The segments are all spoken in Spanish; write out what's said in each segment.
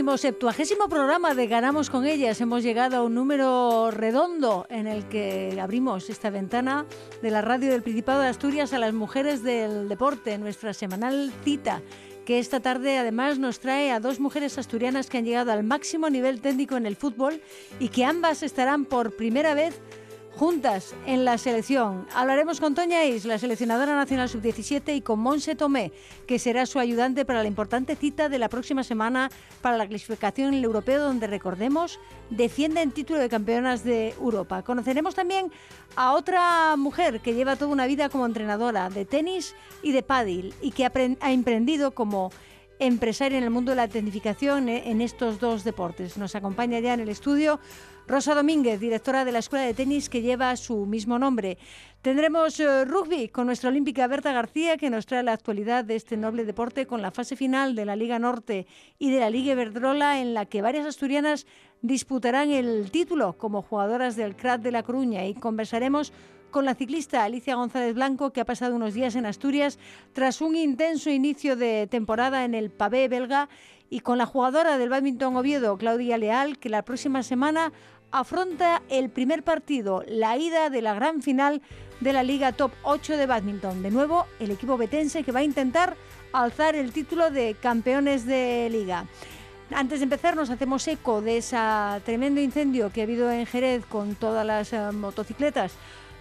Septuagésimo programa de Ganamos con ellas. Hemos llegado a un número redondo en el que abrimos esta ventana de la radio del Principado de Asturias a las mujeres del deporte, nuestra semanal cita que esta tarde además nos trae a dos mujeres asturianas que han llegado al máximo nivel técnico en el fútbol y que ambas estarán por primera vez juntas en la selección. Hablaremos con Toña Is, la seleccionadora nacional sub-17, y con Monse Tomé, que será su ayudante para la importante cita de la próxima semana para la clasificación en el europeo, donde recordemos defiende el título de campeonas de Europa. Conoceremos también a otra mujer que lleva toda una vida como entrenadora de tenis y de pádel y que ha emprendido como empresaria en el mundo de la tecnificación eh, en estos dos deportes. Nos acompaña ya en el estudio Rosa Domínguez, directora de la Escuela de Tenis que lleva su mismo nombre. Tendremos eh, rugby con nuestra olímpica Berta García, que nos trae la actualidad de este noble deporte con la fase final de la Liga Norte y de la Liga Iberdrola, en la que varias asturianas disputarán el título como jugadoras del CRAT de La Coruña. Y conversaremos con la ciclista Alicia González Blanco, que ha pasado unos días en Asturias tras un intenso inicio de temporada en el pavé belga, y con la jugadora del badminton Oviedo, Claudia Leal, que la próxima semana afronta el primer partido, la ida de la gran final de la Liga Top 8 de badminton. De nuevo, el equipo betense que va a intentar alzar el título de campeones de liga. Antes de empezar, nos hacemos eco de ese tremendo incendio que ha habido en Jerez con todas las eh, motocicletas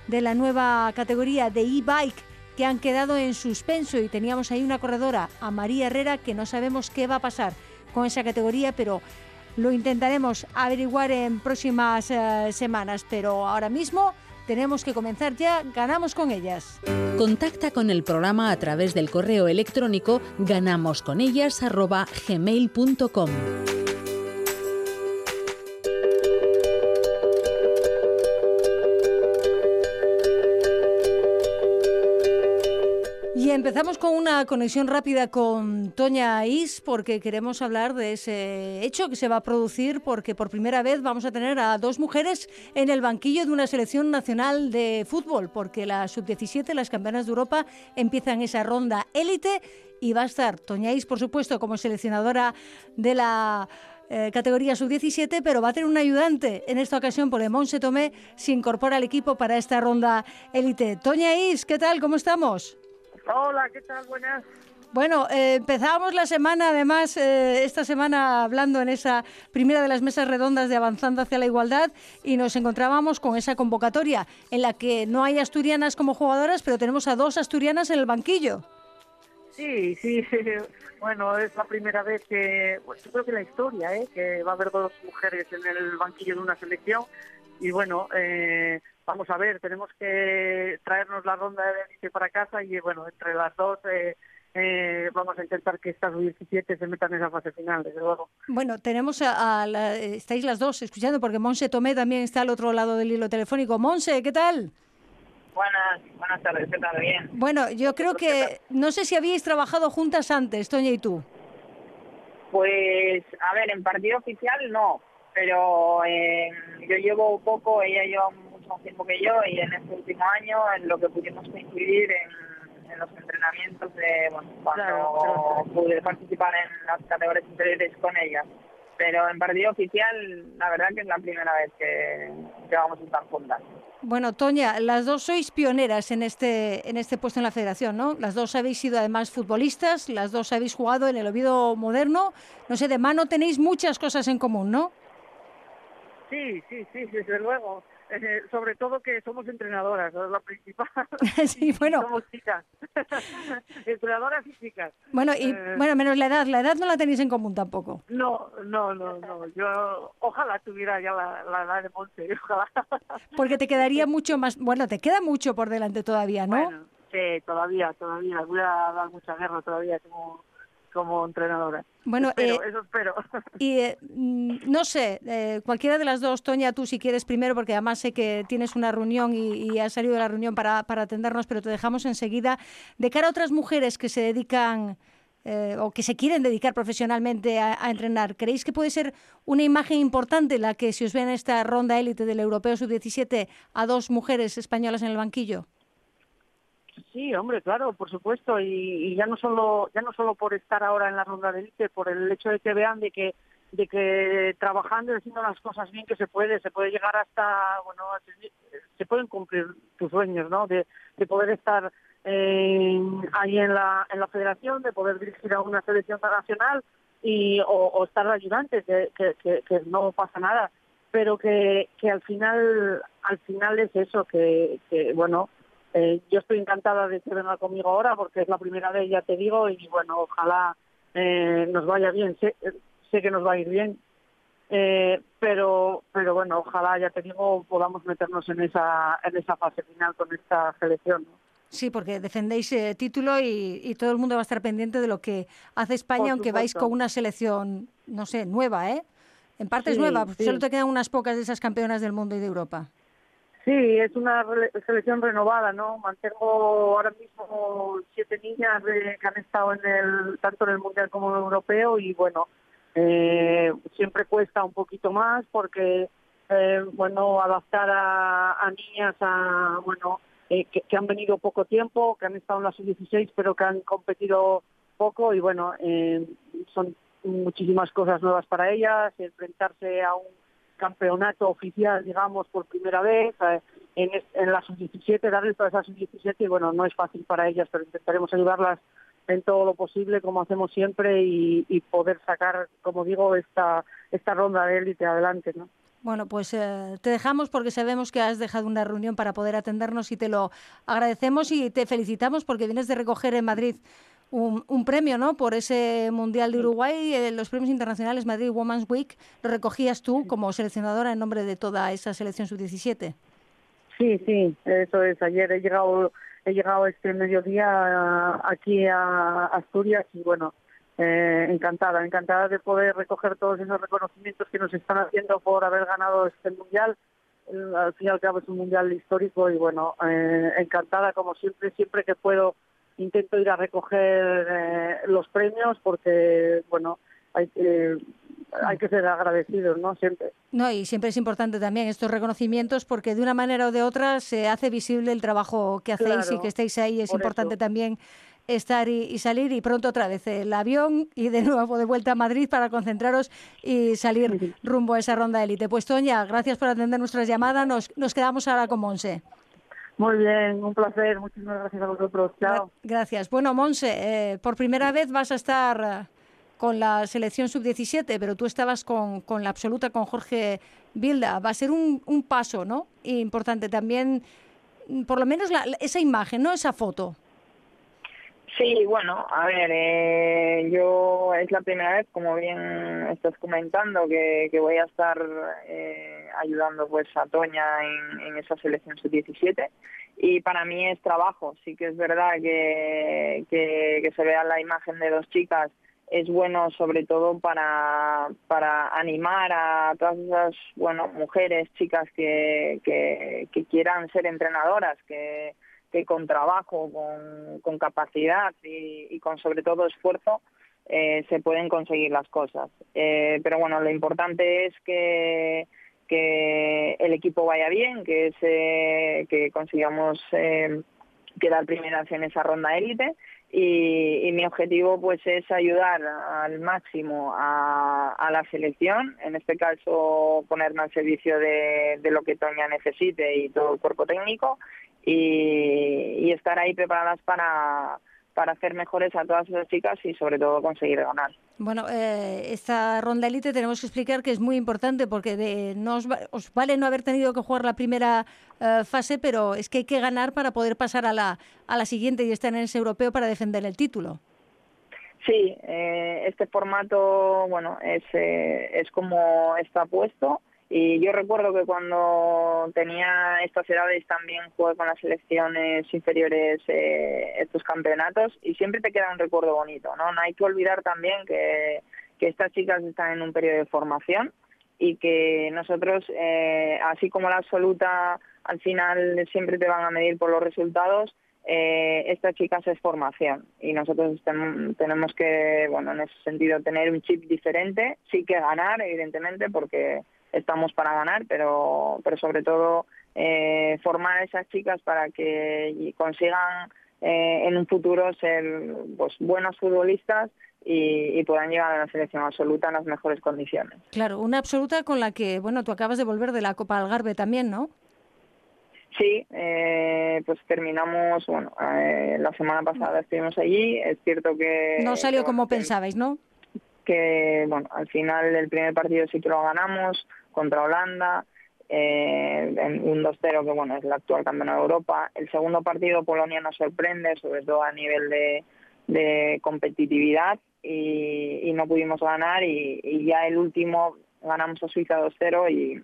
de la nueva categoría de e-bike que han quedado en suspenso y teníamos ahí una corredora, a María Herrera, que no sabemos qué va a pasar con esa categoría, pero lo intentaremos averiguar en próximas eh, semanas, pero ahora mismo tenemos que comenzar ya, ganamos con ellas. Contacta con el programa a través del correo electrónico ganamosconellas@gmail.com. empezamos con una conexión rápida con Toña Is porque queremos hablar de ese hecho que se va a producir porque por primera vez vamos a tener a dos mujeres en el banquillo de una selección nacional de fútbol porque la sub-17, las campeonas de Europa, empiezan esa ronda élite y va a estar Toña Is, por supuesto, como seleccionadora de la eh, categoría sub-17, pero va a tener un ayudante en esta ocasión porque Monse Tomé se incorpora al equipo para esta ronda élite. Toña Is, ¿qué tal? ¿Cómo estamos? Hola, ¿qué tal? Buenas. Bueno, eh, empezábamos la semana, además, eh, esta semana hablando en esa primera de las mesas redondas de Avanzando hacia la Igualdad y nos encontrábamos con esa convocatoria en la que no hay asturianas como jugadoras, pero tenemos a dos asturianas en el banquillo. Sí, sí, bueno, es la primera vez que, pues, yo creo que la historia, ¿eh? que va a haber dos mujeres en el banquillo de una selección y bueno, eh, vamos a ver, tenemos que traernos la ronda de élite para casa y bueno, entre las dos eh, eh, vamos a intentar que estas 17 se metan en esa fase final, desde luego. Bueno, tenemos a, estáis las dos escuchando porque Monse Tomé también está al otro lado del hilo telefónico. Monse, ¿qué tal? Buenas, buenas tardes, ¿qué tal? Bien. Bueno, yo creo que, no sé si habíais trabajado juntas antes, Toña y tú. Pues, a ver, en partido oficial no, pero eh, yo llevo poco, ella lleva más tiempo que yo y en este último año en lo que pudimos coincidir en, en los entrenamientos de bueno, cuando pude participar en las categorías inferiores con ella. Pero en partido oficial, la verdad que es la primera vez que, que vamos a estar juntas. Bueno, Toña, las dos sois pioneras en este, en este puesto en la federación, ¿no? Las dos habéis sido además futbolistas, las dos habéis jugado en el Oviedo moderno. No sé, de mano tenéis muchas cosas en común, ¿no? Sí, sí, sí, desde luego. Eh, sobre todo que somos entrenadoras, es la principal. sí, bueno. Somos chicas. entrenadoras y chicas. Bueno, y eh, bueno, menos la edad. La edad no la tenéis en común tampoco. No, no, no, no. Yo ojalá tuviera ya la, edad de Monte, ojalá. Porque te quedaría mucho más... Bueno, te queda mucho por delante todavía, ¿no? Bueno, sí, todavía, todavía. Voy a dar mucha guerra todavía. Tengo como entrenadora. Bueno, Espero, eh, eso espero. Y eh, mm, no sé, eh, cualquiera de las dos, Toña, tú si quieres primero, porque además sé que tienes una reunión y, y has salido de la reunión para, para atendernos, pero te dejamos enseguida. De cara a otras mujeres que se dedican eh, o que se quieren dedicar profesionalmente a, a entrenar, ¿creéis que puede ser una imagen importante la que se os ve en esta ronda élite del Europeo Sub-17 a dos mujeres españolas en el banquillo? Sí, hombre, claro, por supuesto, y, y ya no solo ya no solo por estar ahora en la ronda de élite, por el hecho de que vean de que de que trabajando y haciendo las cosas bien que se puede, se puede llegar hasta, bueno, se pueden cumplir tus sueños, ¿no? De, de poder estar eh, ahí en la en la federación, de poder dirigir a una selección nacional y o, estar ayudante, que, que, que no pasa nada, pero que, que al final al final es eso, que, que bueno eh, yo estoy encantada de que venga conmigo ahora porque es la primera vez, ya te digo, y bueno, ojalá eh, nos vaya bien. Sé, sé que nos va a ir bien, eh, pero pero bueno, ojalá, ya te digo, podamos meternos en esa en esa fase final con esta selección. ¿no? Sí, porque defendéis eh, título y, y, todo el mundo va a estar pendiente de lo que hace España, aunque vais con una selección, no sé, nueva, ¿eh? En parte sí, es nueva, sí. solo te quedan unas pocas de esas campeonas del mundo y de Europa. Sí, es una selección renovada, ¿no? Mantengo ahora mismo siete niñas que han estado en el tanto en el mundial como en el europeo y bueno, eh, siempre cuesta un poquito más porque eh, bueno adaptar a, a, niñas a bueno eh, que, que, han venido poco tiempo, que han estado en la sub-16 pero que han competido poco y bueno eh, son muchísimas cosas nuevas para ellas, enfrentarse a un campeonato oficial, digamos, por primera vez eh, en, en la sub-17, darles toda esa sub-17 y bueno, no es fácil para ellas, pero intentaremos ayudarlas en todo lo posible, como hacemos siempre, y, y poder sacar, como digo, esta, esta ronda de élite adelante, ¿no? Bueno, pues eh, te dejamos porque sabemos que has dejado una reunión para poder atendernos y te lo agradecemos y te felicitamos porque vienes de recoger en Madrid un, un, premio, ¿no? Por ese Mundial de Uruguay, eh, los premios internacionales Madrid Women's Week, lo recogías tú como seleccionadora en nombre de toda esa selección sub-17. Sí, sí, eso es. Ayer he llegado, he llegado este mediodía aquí a Asturias y bueno, eh, encantada, encantada de poder recoger todos esos reconocimientos que nos están haciendo por haber ganado este Mundial. Al fin y al cabo es un Mundial histórico y bueno, eh, encantada como siempre, siempre que puedo intento ir a recoger eh, los premios porque, bueno, hay que, hay que ser agradecidos, ¿no? Siempre. No, y siempre es importante también estos reconocimientos porque de una manera o de otra se hace visible el trabajo que hacéis claro, y que estáis ahí. Es importante eso. también estar y, y, salir y pronto otra vez el avión y de nuevo de vuelta a Madrid para concentraros y salir rumbo a esa ronda de élite. Pues Toña, gracias por atender nuestras llamadas. Nos, nos quedamos ahora con Monse. Muy bien, un placer. Muchísimas gracias a vosotros. Chao. Gracias. Bueno, Monse, eh, por primera vez vas a estar eh, con la selección sub-17, pero tú estabas con, con, la absoluta, con Jorge Bilda. Va a ser un, un paso, ¿no? Importante también, por lo menos la, esa imagen, ¿no? Esa foto. Sí, bueno, a ver, eh, yo es la primera vez, como bien estás comentando, que, que voy a estar eh, ayudando pues a Toña en, esa selección sub-17 y para mí es trabajo, sí que es verdad que, que, se vea la imagen de dos chicas. Es bueno sobre todo para, para animar a todas esas bueno mujeres, chicas que, que quieran ser entrenadoras, que que con trabajo, con, capacidad y, y, con sobre todo esfuerzo eh, se pueden conseguir las cosas. Eh, pero bueno, lo importante es que, que el equipo vaya bien, que, se, que consigamos eh, quedar primeras en esa ronda élite y, y, mi objetivo pues es ayudar al máximo a, a, la selección, en este caso ponerme al servicio de, de lo que Toña necesite y todo el cuerpo técnico y, y estar ahí preparadas para, para hacer mejores a todas las chicas y sobre todo conseguir ganar. Bueno, eh, esta ronda élite tenemos que explicar que es muy importante porque de, no os, os, vale no haber tenido que jugar la primera eh, fase, pero es que hay que ganar para poder pasar a la, a la siguiente y estar en ese europeo para defender el título. Sí, eh, este formato, bueno, es, es como está puesto Y yo recuerdo que cuando tenía estas edades también jugué con las selecciones inferiores eh, estos campeonatos y siempre te queda un recuerdo bonito, ¿no? No hay que olvidar también que, que estas chicas están en un periodo de formación y que nosotros, eh, así como la absoluta al final siempre te van a medir por los resultados, eh, estas chicas es formación y nosotros tenemos que, bueno, en ese sentido tener un chip diferente, sí que ganar, evidentemente, porque estamos para ganar, pero, pero sobre todo eh, formar a esas chicas para que consigan eh, en un futuro ser pues buenos futbolistas y, puedan llegar a la selección absoluta en las mejores condiciones. Claro, una absoluta con la que, bueno, tú acabas de volver de la Copa Algarve también, ¿no? Sí, eh, pues terminamos, bueno, la semana pasada estuvimos allí, es cierto que... No salió como pensabais, ¿no? Que, bueno, al final del primer partido sí que lo ganamos, contra Holanda, eh, en un 2-0 que bueno es la actual campeona de Europa. El segundo partido Polonia nos sorprende, sobre todo a nivel de, competitividad y, no pudimos ganar y, ya el último ganamos a Suiza 2-0 y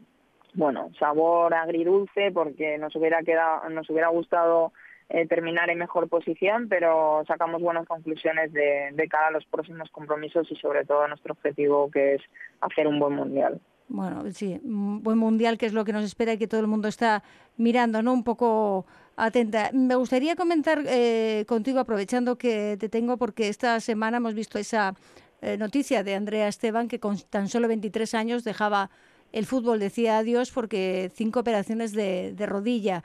bueno, sabor agridulce porque nos hubiera quedado, nos hubiera gustado eh, terminar en mejor posición, pero sacamos buenas conclusiones de, de cara a los próximos compromisos y sobre todo nuestro objetivo que es hacer un buen mundial. Bueno, sí, un buen mundial que es lo que nos espera y que todo el mundo está mirando, ¿no? Un poco atenta. Me gustaría comentar eh, contigo, aprovechando que te tengo, porque esta semana hemos visto esa eh, noticia de Andrea Esteban, que con tan solo 23 años dejaba el fútbol, decía adiós, porque cinco operaciones de, rodilla.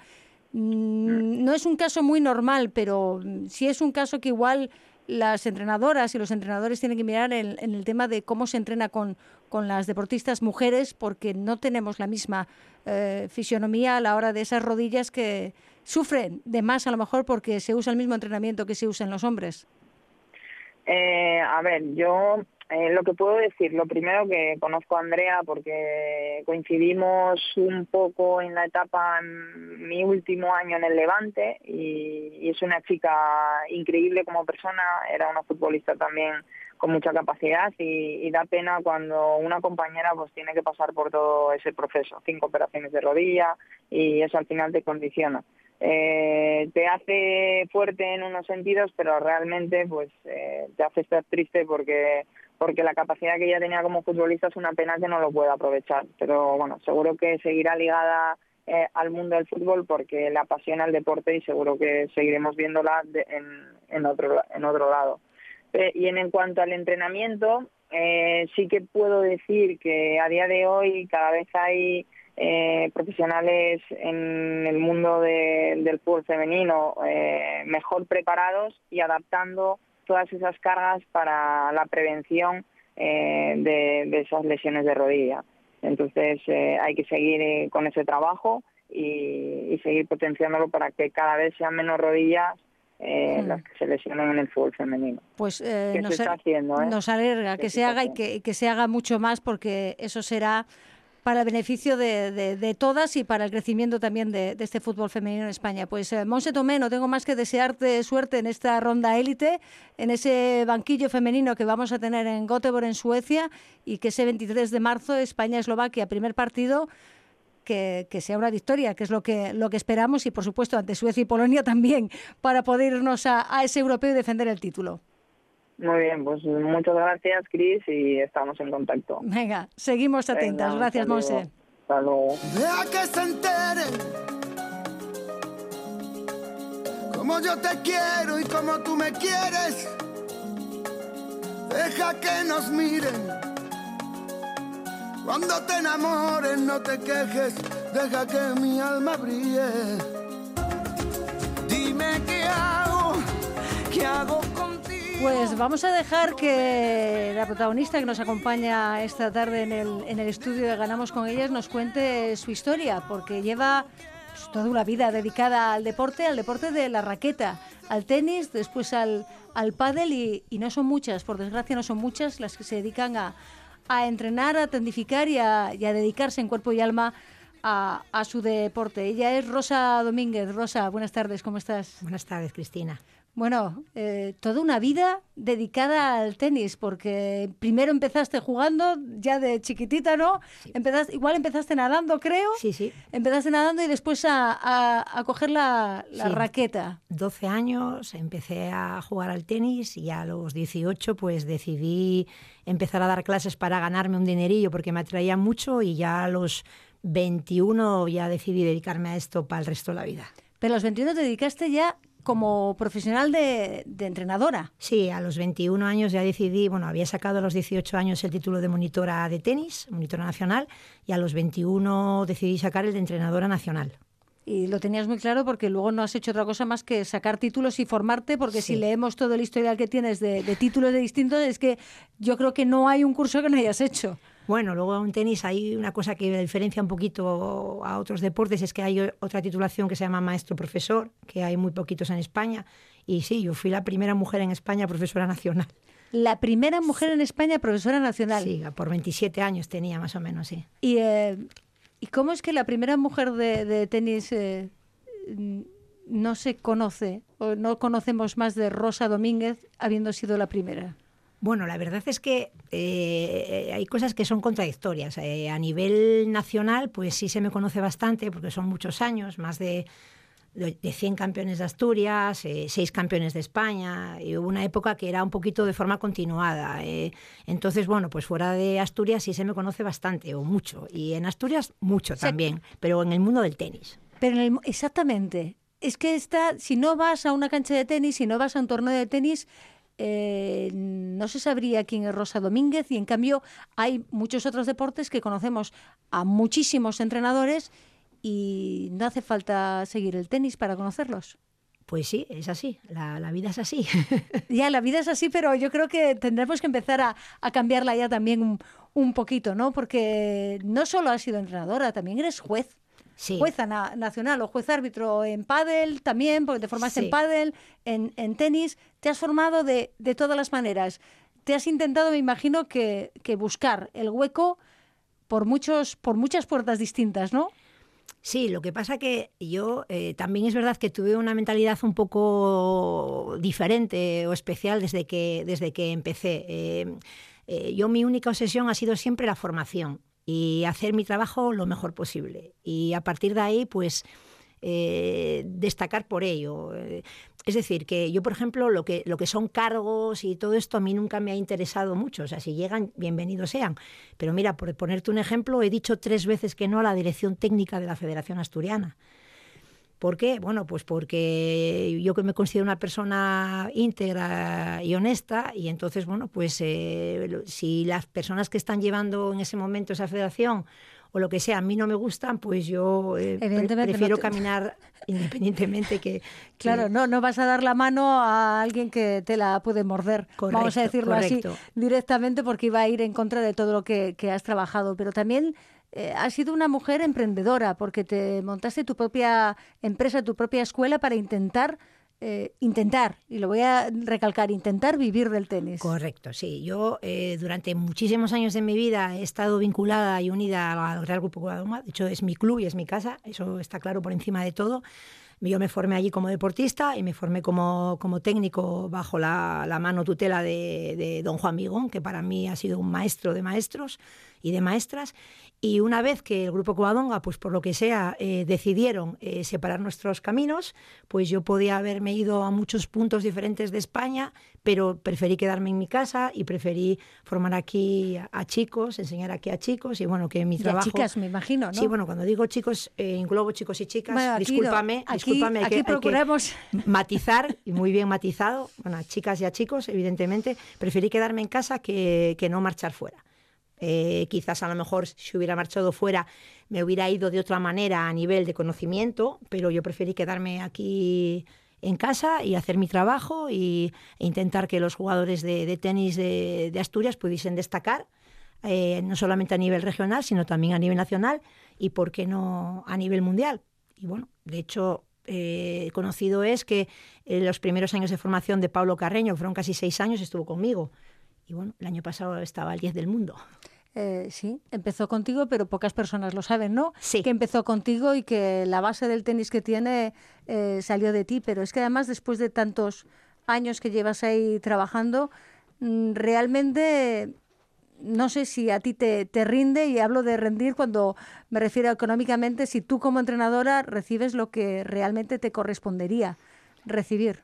Mm, no es un caso muy normal, pero sí es un caso que igual las entrenadoras y los entrenadores tienen que mirar en, el tema de cómo se entrena con, con, las deportistas mujeres, porque no tenemos la misma eh, fisionomía a la hora de esas rodillas que sufren de más a lo mejor porque se usa el mismo entrenamiento que se usa en los hombres. Eh, a ver, yo eh, lo que puedo decir, lo primero que conozco a Andrea porque coincidimos un poco en la etapa, en mi último año en el Levante y, es una chica increíble como persona, era una futbolista también con mucha capacidad y, da pena cuando una compañera pues tiene que pasar por todo ese proceso, cinco operaciones de rodilla y eso al final te condiciona. Eh, te hace fuerte en unos sentidos, pero realmente pues eh, te hace estar triste porque porque la capacidad que ella tenía como futbolista es una pena que no lo pueda aprovechar. Pero bueno, seguro que seguirá ligada eh, al mundo del fútbol porque le apasiona el deporte y seguro que seguiremos viéndola en, en, otro, en otro lado. Eh, y en, cuanto al entrenamiento, eh, sí que puedo decir que a día de hoy cada vez hay profesionales en el mundo del fútbol femenino mejor preparados y adaptando todas esas cargas para la prevención eh, de, esas lesiones de rodilla. Entonces eh, hay que seguir eh, con ese trabajo y, seguir potenciándolo para que cada vez sean menos rodillas hmm. las que se lesionen en el fútbol femenino. Pues nos, se está haciendo, nos alegra que, se haga y que, que, se haga mucho más porque eso será para beneficio de, todas y para el crecimiento también de, este fútbol femenino en España. Pues eh, Monse Tomé, no tengo más que desearte suerte en esta ronda élite, en ese banquillo femenino que vamos a tener en Göteborg, en Suecia, y que ese 23 de marzo, España-Eslovaquia, primer partido, que, sea una victoria, que es lo que, lo que esperamos, y por supuesto ante Suecia y Polonia también, para poder irnos a ese europeo y defender el título. Muy bien, pues muchas gracias, Cris, y estamos en contacto. Venga, seguimos atentas. gracias, Monse. Hasta luego. Deja que se enteren como yo te quiero y como tú me quieres. Deja que nos miren. Cuando te enamores, no te quejes. Deja que mi alma brille. Dime qué hago, qué hago pues vamos a dejar que la protagonista que nos acompaña esta tarde en el, en el estudio de Ganamos con ellas nos cuente su historia, porque lleva pues, toda una vida dedicada al deporte, al deporte de la raqueta, al tenis, después al, al pádel y, no son muchas, por desgracia no son muchas las que se dedican a, entrenar, a tendificar y a, dedicarse en cuerpo y alma a, a su deporte. Ella es Rosa Domínguez. Rosa, buenas tardes, ¿cómo estás? Buenas tardes, Cristina. Bueno, eh, toda una vida dedicada al tenis, porque primero empezaste jugando ya de chiquitita, ¿no? Empezaste, igual empezaste nadando, creo. Sí, sí. Empezaste nadando y después a, a- a coger la, la Sí. raqueta. 12 años empecé a jugar al tenis y a los 18 pues decidí empezar a dar clases para ganarme un dinerillo porque me atraía mucho y ya a los 21 ya decidí dedicarme a esto para el resto de la vida. Pero a los 21 te dedicaste ya como profesional de, de entrenadora. Sí, a los 21 años ya decidí, bueno, había sacado a los 18 años el título de monitora de tenis, monitora nacional, y a los 21 decidí sacar el de entrenadora nacional. Y lo tenías muy claro porque luego no has hecho otra cosa más que sacar títulos y formarte, porque si Sí. leemos todo el historial que tienes de, de títulos de distintos, es que yo creo que no hay un curso que no hayas hecho. Bueno, luego en tenis hay una cosa que diferencia un poquito a otros deportes, es que hay otra titulación que se llama maestro-profesor, que hay muy poquitos en España. Y sí, yo fui la primera mujer en España profesora nacional. La primera mujer en España profesora nacional. Sí, por 27 años tenía más o menos, sí. Y, eh, ¿Y cómo es que la primera mujer de, de tenis eh, no se conoce o no conocemos más de Rosa Domínguez habiendo sido la primera? Bueno, la verdad es que eh, hay cosas que son contradictorias. Eh, a nivel nacional, pues sí se me conoce bastante, porque son muchos años, más de, de de 100 campeones de Asturias, eh, 6 campeones de España, y hubo una época que era un poquito de forma continuada. eh. Entonces, bueno, pues fuera de Asturias sí se me conoce bastante, o mucho. Y en Asturias mucho también, pero en el mundo del tenis. Pero en el mo- exactamente. Es que está, si no vas a una cancha de tenis, si no vas a un torneo de tenis, eh, no se sabría quién es Rosa Domínguez y en cambio hay muchos otros deportes que conocemos a muchísimos entrenadores y no hace falta seguir el tenis para conocerlos. Pues sí, es así, la, la vida es así. Ya, la vida es así, pero yo creo que tendremos que empezar a, a cambiarla ya también un, un poquito, ¿no? Porque no solo has sido entrenadora, también eres juez. Sí. Jueza na- nacional o juez árbitro en pádel también, porque te formaste Sí. en pádel, en, en tenis. Te has formado de, de todas las maneras. Te has intentado, me imagino, que, que buscar el hueco por, muchos, por muchas puertas distintas, ¿no? Sí, lo que pasa que yo eh, también es verdad que tuve una mentalidad un poco diferente o especial desde que, desde que empecé. Eh, eh, yo mi única obsesión ha sido siempre la formación y hacer mi trabajo lo mejor posible. Y a partir de ahí, pues eh, destacar por ello. Eh, Es decir, que yo, por ejemplo, lo que, lo que son cargos y todo esto a mí nunca me ha interesado mucho. O sea, si llegan, bienvenidos sean. Pero mira, por ponerte un ejemplo, he dicho tres veces que no a la dirección técnica de la Federación Asturiana. ¿Por qué? Bueno, pues porque yo que me considero una persona íntegra y honesta y entonces, bueno, pues eh, si las personas que están llevando en ese momento esa federación o lo que sea a mí no me gustan, pues yo eh, no prefiero te- caminar independientemente que... que- Claro, no, no vas a dar la mano a alguien que te la puede morder, vamos a Correcto, decirlo correcto. así directamente, porque iba a ir en contra de todo lo que, que has trabajado. Pero también eh, has sido una mujer emprendedora, porque te montaste tu propia empresa, tu propia escuela para intentar, eh, intentar, y lo voy a recalcar, intentar vivir del tenis. Correcto, sí. Yo eh, durante muchísimos años de mi vida he estado vinculada y unida al Real Grupo Guadalajara. De hecho, es mi club y es mi casa. Eso está claro por encima de todo. Yo me formé allí como deportista y me formé como, como técnico bajo la, mano tutela de, de don Juan Migón, que para mí ha sido un maestro de maestros y de maestras. Y una vez que el Grupo Covadonga, pues por lo que sea, eh, decidieron eh, separar nuestros caminos, pues yo podía haberme ido a muchos puntos diferentes de España, pero preferí quedarme en mi casa y preferí formar aquí a, a chicos, enseñar aquí a chicos y bueno, que mi Y a trabajo... chicas, me imagino, ¿no? Sí, bueno, cuando digo chicos, eh, englobo chicos y chicas. Bueno, aquí discúlpame, Aquí- discúlpame. hay aquí que- hay que procuramos- matizar, y muy bien matizado. Bueno, a chicas y a chicos, evidentemente. Preferí quedarme en casa que, que no marchar fuera. Eh, quizás a lo mejor si hubiera marchado fuera me hubiera ido de otra manera a nivel de conocimiento, pero yo preferí quedarme aquí en casa y hacer mi trabajo y, e intentar que los jugadores de, tenis de, Asturias pudiesen destacar, eh, no solamente a nivel regional, sino también a nivel nacional y, ¿por qué no, a nivel mundial? Y bueno, de hecho, eh, conocido es que en los primeros años de formación de Pablo Carreño, fueron casi seis años, estuvo conmigo. Y bueno, el año pasado estaba al 10 del mundo. Eh, sí, empezó contigo, pero pocas personas lo saben, ¿no? Sí. Que empezó contigo y que la base del tenis que tiene eh, salió de ti, pero es que además después de tantos años que llevas ahí trabajando, mm, realmente no sé si a ti te, te rinde, y hablo de rendir cuando me refiero económicamente, si tú como entrenadora recibes lo que realmente te correspondería recibir.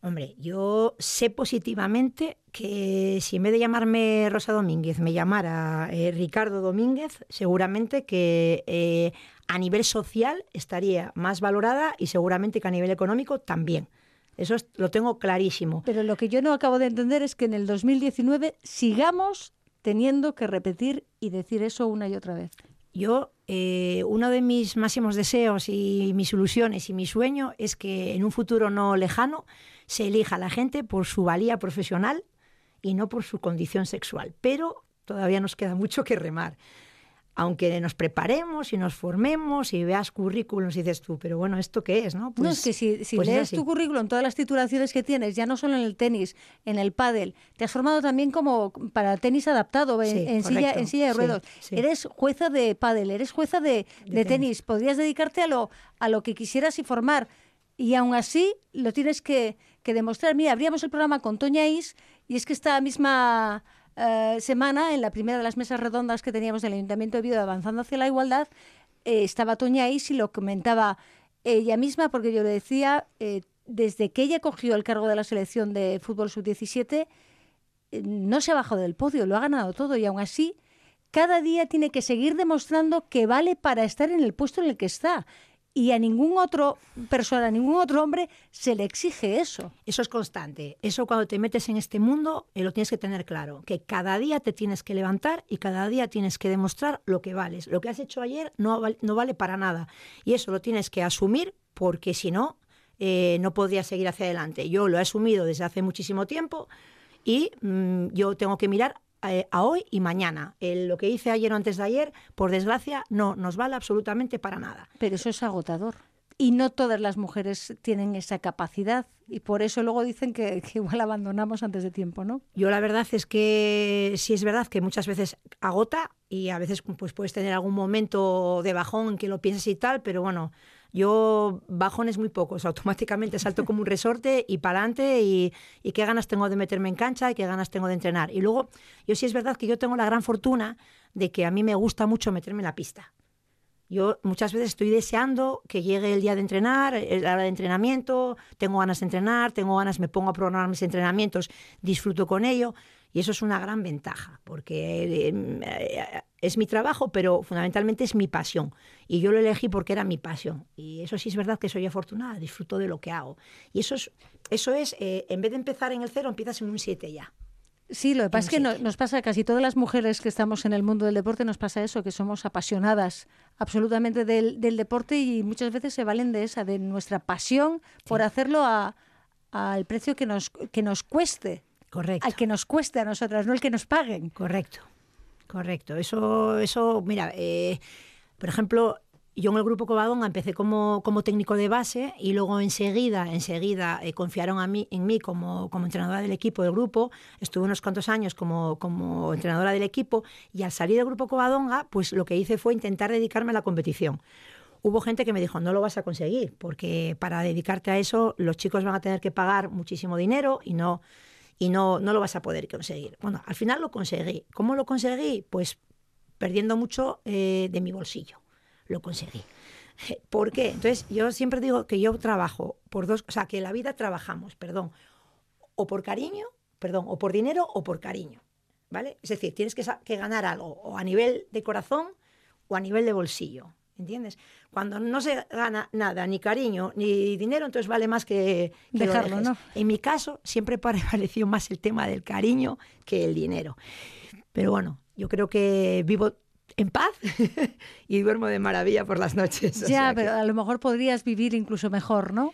Hombre, yo sé positivamente que si en vez de llamarme Rosa Domínguez me llamara eh, Ricardo Domínguez, seguramente que eh, a nivel social estaría más valorada y seguramente que a nivel económico también. Eso es- lo tengo clarísimo. Pero lo que yo no acabo de entender es que en el 2019 sigamos teniendo que repetir y decir eso una y otra vez. Yo, eh, uno de mis máximos deseos y mis ilusiones y mi sueño es que en un futuro no lejano se elija a la gente por su valía profesional y no por su condición sexual. Pero todavía nos queda mucho que remar. Aunque nos preparemos y nos formemos y veas currículums y dices tú, pero bueno, ¿esto qué es? No, no, es que si, si pues es lees tu currículum, todas las titulaciones que tienes, ya no solo en el tenis, en el pádel, te has formado también como para tenis adaptado, en, Sí, en silla, correcto. en silla de Sí, ruedas. sí. Eres jueza de pádel, eres jueza de, de De tenis. tenis. Podrías dedicarte a lo, a lo que quisieras y formar. Y aún así lo tienes que, que demostrar. Mira, abríamos el programa con Toña Is y es que esta misma eh, semana, en la primera de las mesas redondas que teníamos del Ayuntamiento de Vido avanzando hacia la igualdad, eh, estaba Toña Is y lo comentaba ella misma, porque yo le decía, eh, desde que ella cogió el cargo de la selección de fútbol sub-17, eh, no se ha bajado del podio, lo ha ganado todo y aún así cada día tiene que seguir demostrando que vale para estar en el puesto en el que está. Y a ningún otro persona, a ningún otro hombre se le exige eso. Eso es constante. Eso cuando te metes en este mundo eh, lo tienes que tener claro. Que cada día te tienes que levantar y cada día tienes que demostrar lo que vales. Lo que has hecho ayer no, no vale para nada. Y eso lo tienes que asumir porque si no, eh, no podrías seguir hacia adelante. Yo lo he asumido desde hace muchísimo tiempo y mm, yo tengo que mirar a hoy y mañana. El- lo que hice ayer o antes de ayer, por desgracia, no nos vale absolutamente para nada. Pero eso es agotador. Y no todas las mujeres tienen esa capacidad. Y por eso luego dicen que, que igual abandonamos antes de tiempo, ¿no? Yo la verdad es que sí es verdad que muchas veces agota y a veces pues puedes tener algún momento de bajón en que lo piensas y tal, pero bueno, yo bajones muy pocos, automáticamente salto como un resorte y para adelante y, y qué ganas tengo de meterme en cancha y qué ganas tengo de entrenar. Y luego, yo sí es verdad que yo tengo la gran fortuna de que a mí me gusta mucho meterme en la pista. Yo muchas veces estoy deseando que llegue el día de entrenar, la hora de entrenamiento, tengo ganas de entrenar, tengo ganas, me pongo a programar mis entrenamientos, disfruto con ello y eso es una gran ventaja porque eh, es mi trabajo, pero fundamentalmente es mi pasión. Y yo lo elegí porque era mi pasión. Y eso sí es verdad que soy afortunada, disfruto de lo que hago. Y eso es, eso es eh, en vez de empezar en el cero, empiezas en un 7 ya. Sí, lo que pasa es que nos pasa a casi todas las mujeres que estamos en el mundo del deporte, nos pasa eso, que somos apasionadas absolutamente del, del deporte y muchas veces se valen de esa, de nuestra pasión por hacerlo a- al precio que nos, que nos cueste, Correcto. al que nos cueste a nosotras, no el que nos paguen. Correcto, correcto. Eso, eso mira, eh, por ejemplo, yo en el grupo Covadonga empecé como, como técnico de base y luego enseguida, enseguida eh, confiaron a mí, en mí como, como entrenadora del equipo del grupo. Estuve unos cuantos años como, como entrenadora del equipo y al salir del grupo Covadonga, pues lo que hice fue intentar dedicarme a la competición. Hubo gente que me dijo, no lo vas a conseguir, porque para dedicarte a eso los chicos van a tener que pagar muchísimo dinero y no, y no, no lo vas a poder conseguir. Bueno, al final lo conseguí. ¿Cómo lo conseguí? Pues perdiendo mucho eh, de mi bolsillo. Lo conseguí. ¿Por qué? Entonces, yo siempre digo que yo trabajo por dos, o sea, que en la vida trabajamos, perdón, o por cariño, perdón, o por dinero o por cariño, ¿vale? Es decir, tienes que, que ganar algo, o a nivel de corazón o a nivel de bolsillo, ¿entiendes? Cuando no se gana nada, ni cariño, ni dinero, entonces vale más que, que lo Dejarlo. ¿no? En mi caso, siempre prevaleció más el tema del cariño que el dinero. Pero bueno, yo creo que vivo en paz y duermo de maravilla por las noches. ya, que- pero a lo mejor podrías vivir incluso mejor, ¿no?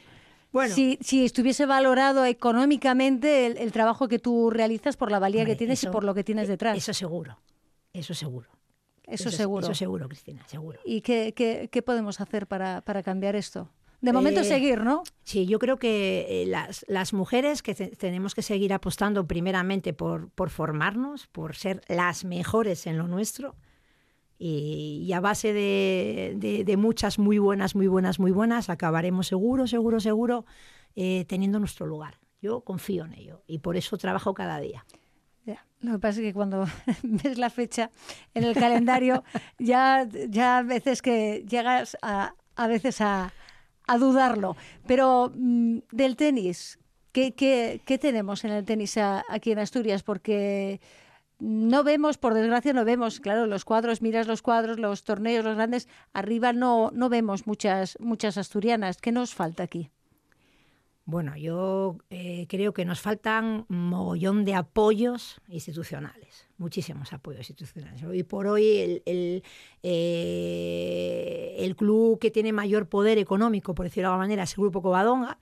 Bueno. si, si estuviese valorado económicamente el, el trabajo que tú realizas por la valía que tienes y por lo que tienes detrás. Eso seguro, eso seguro. Eso, es- seguro. Eso seguro, Cristina, seguro. ¿Y qué, qué- qué podemos hacer para, para cambiar esto? De momento Eh, seguir, ¿no? Sí, yo creo que eh, las, las mujeres que te- tenemos que seguir apostando primeramente por, por formarnos, por ser las mejores en lo nuestro y, y a base de, de- de muchas muy buenas, muy buenas, muy buenas, acabaremos seguro, seguro, seguro eh, teniendo nuestro lugar. Yo confío en ello y por eso trabajo cada día. Ya, Lo que pasa es que cuando ves la fecha en el calendario, ya, ya a veces que llegas a, a veces a, a dudarlo. Pero mm, del tenis, ¿qué, qué, qué tenemos en el tenis aquí en Asturias? Porque no vemos, por desgracia, no vemos, claro, los cuadros, miras los cuadros, los torneos, los grandes, arriba no, no vemos muchas, muchas asturianas. ¿Qué nos falta aquí? Bueno, yo eh, creo que nos faltan mogollón de apoyos institucionales, muchísimos apoyos institucionales. Hoy por hoy el, el, eh, el club que tiene mayor poder económico, por decirlo de alguna manera, es el Grupo Covadonga.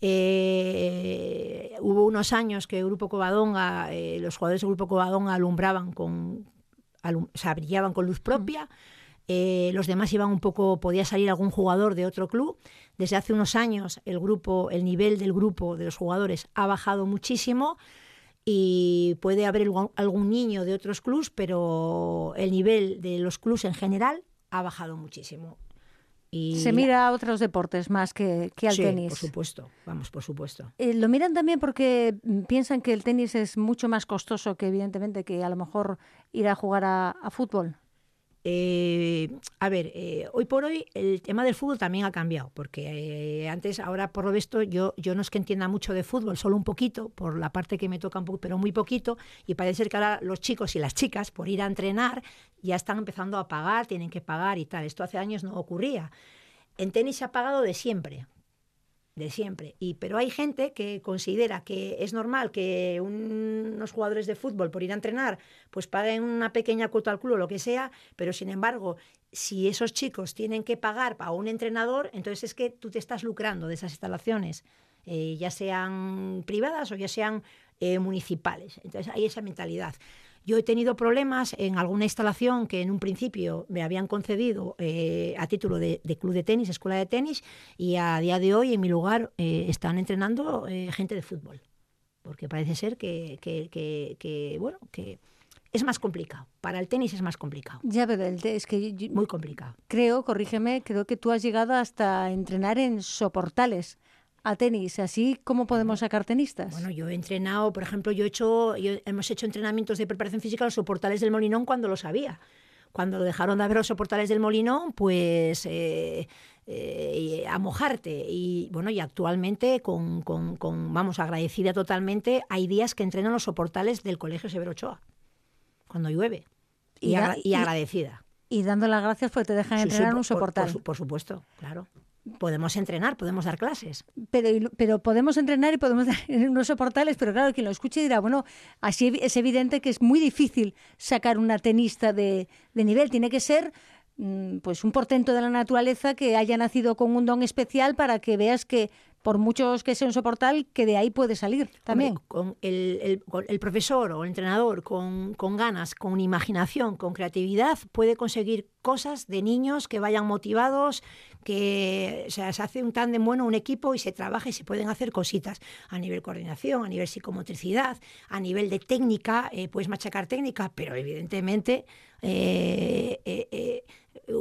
Eh, hubo unos años que el Grupo Covadonga, los jugadores del Grupo Covadonga alumbraban con, brillaban con luz propia. Eh, los demás iban un poco, podía salir algún jugador de otro club. Desde hace unos años el grupo, el nivel del grupo de los jugadores ha bajado muchísimo y puede haber algún, niño de otros clubs, pero el nivel de los clubs en general ha bajado muchísimo. Y Se mira a otros deportes más que, que al Sí, tenis. por supuesto, vamos, por supuesto. Eh, lo miran también porque mm, piensan que el tenis es mucho más costoso que evidentemente que a lo mejor ir a jugar a, a fútbol. Eh, a ver, eh, hoy por hoy el tema del fútbol también ha cambiado, porque eh, antes, ahora por lo visto, yo, yo no es que entienda mucho de fútbol, solo un poquito, por la parte que me toca un poco, pero muy poquito, y parece ser que ahora los chicos y las chicas, por ir a entrenar, ya están empezando a pagar, tienen que pagar y tal. Esto hace años no ocurría. En tenis se ha pagado de siempre, de siempre. Y, pero hay gente que considera que es normal que un- unos jugadores de fútbol por ir a entrenar pues paguen una pequeña cuota al club o lo que sea, pero sin embargo, si esos chicos tienen que pagar a un entrenador, entonces es que tú te estás lucrando de esas instalaciones, eh, ya sean privadas o ya sean eh, municipales. Entonces hay esa mentalidad. Yo he tenido problemas en alguna instalación que en un principio me habían concedido eh, a título de, de club de tenis, escuela de tenis, y a día de hoy en mi lugar eh, están entrenando eh, gente de fútbol. Porque parece ser que, que- que- que, bueno, que es más complicado. Para el tenis es más complicado. Ya, pero el es que yo- Muy complicado. creo, corrígeme, creo que tú has llegado hasta entrenar en soportales a tenis. Así, ¿cómo podemos sacar tenistas? Bueno, yo he entrenado, por ejemplo, yo he hecho, yo- hemos hecho entrenamientos de preparación física en los soportales del Molinón cuando lo sabía. Cuando lo dejaron de haber los soportales del Molinón, pues eh, eh, a mojarte. Y bueno, y actualmente, con, con- con, vamos, agradecida totalmente, hay días que entreno en los soportales del Colegio Severo Ochoa, cuando llueve. Y, Y da- agra- y y- agradecida. y dando las gracias porque te dejan Sí, entrenar en un por- por soportal. por supuesto, claro. Podemos entrenar, podemos dar clases. Pero, pero podemos entrenar y podemos dar en unos soportales, pero claro, quien lo escuche dirá, bueno, así es evidente que es muy difícil sacar una tenista de, de nivel. Tiene que ser mm, pues un portento de la naturaleza que haya nacido con un don especial para que veas que por muchos que sea un soportal, que de ahí puede salir también. Hombre, con el, el- con el profesor o el entrenador con, con ganas, con imaginación, con creatividad, puede conseguir cosas de niños que vayan motivados, que o sea, se hace un tándem bueno, un equipo y se trabaja y se pueden hacer cositas a nivel coordinación, a nivel psicomotricidad, a nivel de técnica, eh, puedes machacar técnica, pero evidentemente eh, eh, eh,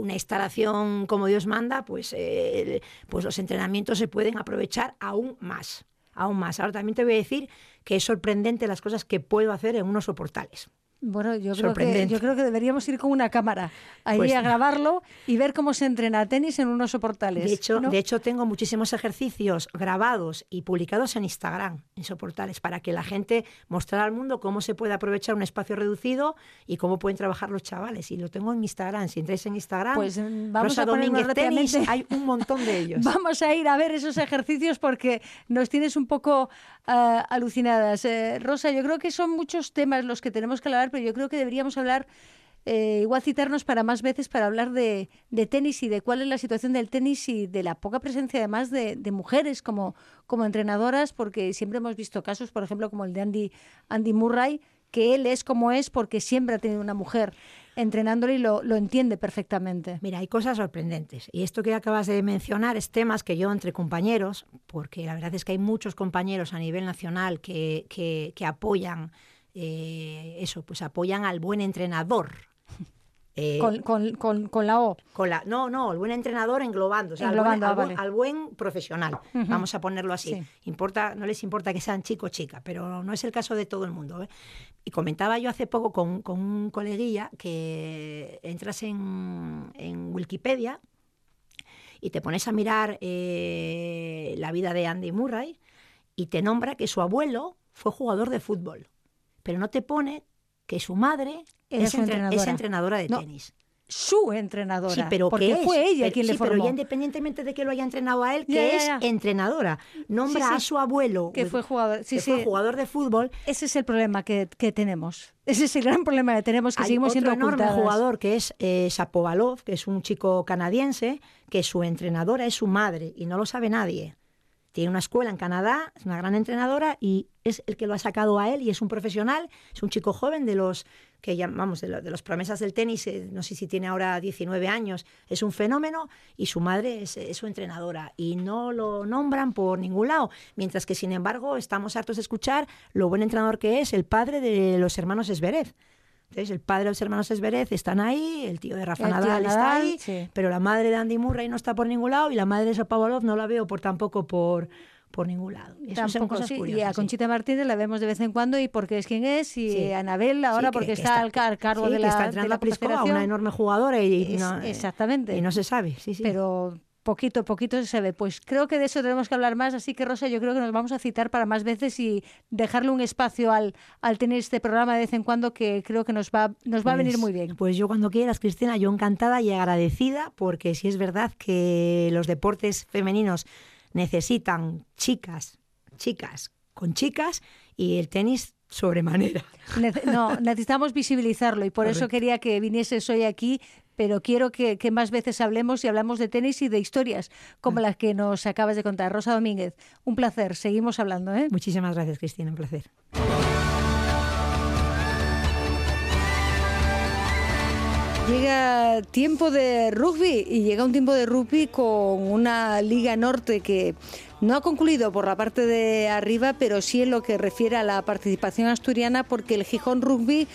una instalación como Dios manda, pues, eh, pues los entrenamientos se pueden aprovechar aún más. Aún más. Ahora también te voy a decir que es sorprendente las cosas que puedo hacer en unos soportales. Bueno, yo creo, que, yo creo que deberíamos ir con una cámara ahí Pues- a grabarlo y ver cómo se entrena tenis en unos soportales. De hecho, ¿no? de hecho, tengo muchísimos ejercicios grabados y publicados en Instagram, en soportales, para que la gente mostrara al mundo cómo se puede aprovechar un espacio reducido y cómo pueden trabajar los chavales. Y lo tengo en mi Instagram. Si entráis en Instagram, Pues, mm, vamos Rosa a Domínguez Tenis, hay un montón de ellos. Vamos a ir a ver esos ejercicios porque nos tienes un poco ah, alucinadas. Eh, Rosa, yo creo que son muchos temas los que tenemos que hablar, pero yo creo que deberíamos hablar, eh, igual citarnos para más veces para hablar de, de tenis y de cuál es la situación del tenis y de la poca presencia además de, de mujeres como, como entrenadoras, porque siempre hemos visto casos, por ejemplo, como el de Andy, Andy Murray, que él es como es porque siempre ha tenido una mujer entrenándole y lo, lo, entiende perfectamente. Mira, hay cosas sorprendentes. Y esto que acabas de mencionar es temas que yo entre compañeros, porque la verdad es que hay muchos compañeros a nivel nacional que, que, que apoyan eh, eso, pues apoyan al buen entrenador. Eh, con, con, con, con, la O. Con la, no, no, el buen entrenador englobando, o sea, englobando, al, buen, al, buen, al, buen, profesional, uh -huh. vamos a ponerlo así. Sí. Importa, no les importa que sean chico o chica, pero no es el caso de todo el mundo. ¿eh? Y comentaba yo hace poco con, con un coleguilla que entras en, en Wikipedia y te pones a mirar eh, la vida de Andy Murray y te nombra que su abuelo fue jugador de fútbol, pero no te pone que su madre es, entrenadora. es entrenadora de no, tenis. Su entrenadora. Sí, pero porque ¿qué fue ella pero, quien sí, le formó. Pero ya independientemente de que lo haya entrenado a él, que ya, es ya, ya. entrenadora. Nombra sí, a su abuelo, que fue jugador, que fue jugador de fútbol. Ese es el problema que, que, tenemos. Ese es el gran problema que tenemos, que Hay seguimos otro siendo enorme ocultadas. jugador que es eh, Sapovalov, que es un chico canadiense, que su entrenadora es su madre y no lo sabe nadie. Tiene una escuela en Canadá, es una gran entrenadora y es el que lo ha sacado a él y es un profesional, es un chico joven de los que llamamos de, lo, de las promesas del tenis, eh, no sé si tiene ahora 19 años, es un fenómeno y su madre es, es, su entrenadora y no lo nombran por ningún lado, mientras que sin embargo estamos hartos de escuchar lo buen entrenador que es el padre de los hermanos Esberev. Entonces, el padre de los hermanos Esberez están ahí, el tío de Rafa el Nadal, Nadal, está ahí, sí. pero la madre de Andy Murray no está por ningún lado y la madre de Sopavolov no la veo por tampoco por por ningún lado. Tampoco, son cosas sí. curiosas, y a Conchita sí. Martínez la vemos de vez en cuando y porque es quien es, y sí. Anabel ahora porque que, está, está, al cargo de la, está entrenando de la a Pliskova, una enorme jugadora y, es, no, exactamente. y no se sabe. Sí, sí. Pero poquito a poquito se ve. Pues creo que de eso tenemos que hablar más, así que Rosa, yo creo que nos vamos a citar para más veces y dejarle un espacio al, al tener este programa de vez en cuando que creo que nos va, nos va pues, a venir muy bien. Pues yo cuando quieras, Cristina, yo encantada y agradecida, porque si es verdad que los deportes femeninos necesitan chicas, chicas con chicas y el tenis sobremanera. No, necesitamos visibilizarlo y por Correcto. eso quería que vinieses hoy aquí, pero quiero que, que, más veces hablemos y hablamos de tenis y de historias como las que nos acabas de contar. Rosa Domínguez, un placer. Seguimos hablando. ¿eh? Muchísimas gracias, Cristina. Un placer. Llega tiempo de rugby y llega un tiempo de rugby con una Liga Norte que no ha concluido por la parte de arriba, pero sí en lo que refiere a la participación asturiana, porque el Gijón Rugby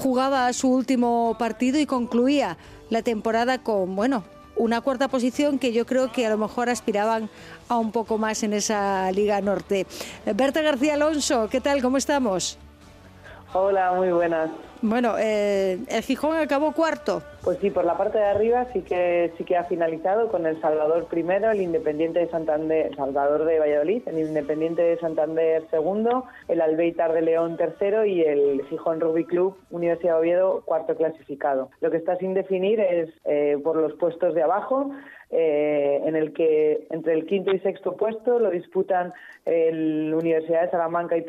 jugaba su último partido y concluía la temporada con, bueno, una cuarta posición que yo creo que a lo mejor aspiraban a un poco más en esa Liga Norte. Berta García Alonso, ¿qué tal? ¿Cómo estamos? Hola, muy buenas. Bueno, eh, el Gijón acabó cuarto. Pues sí, por la parte de arriba sí que sí que ha finalizado con el Salvador primero, el Independiente de Santander, Salvador de Valladolid, el Independiente de Santander segundo, el Albeitar de León tercero y el Gijón Rugby Club Universidad de Oviedo cuarto clasificado. Lo que está sin definir es eh, por los puestos de abajo. Eh, en el que entre el quinto y sexto puesto lo disputan el Universidad de Salamanca y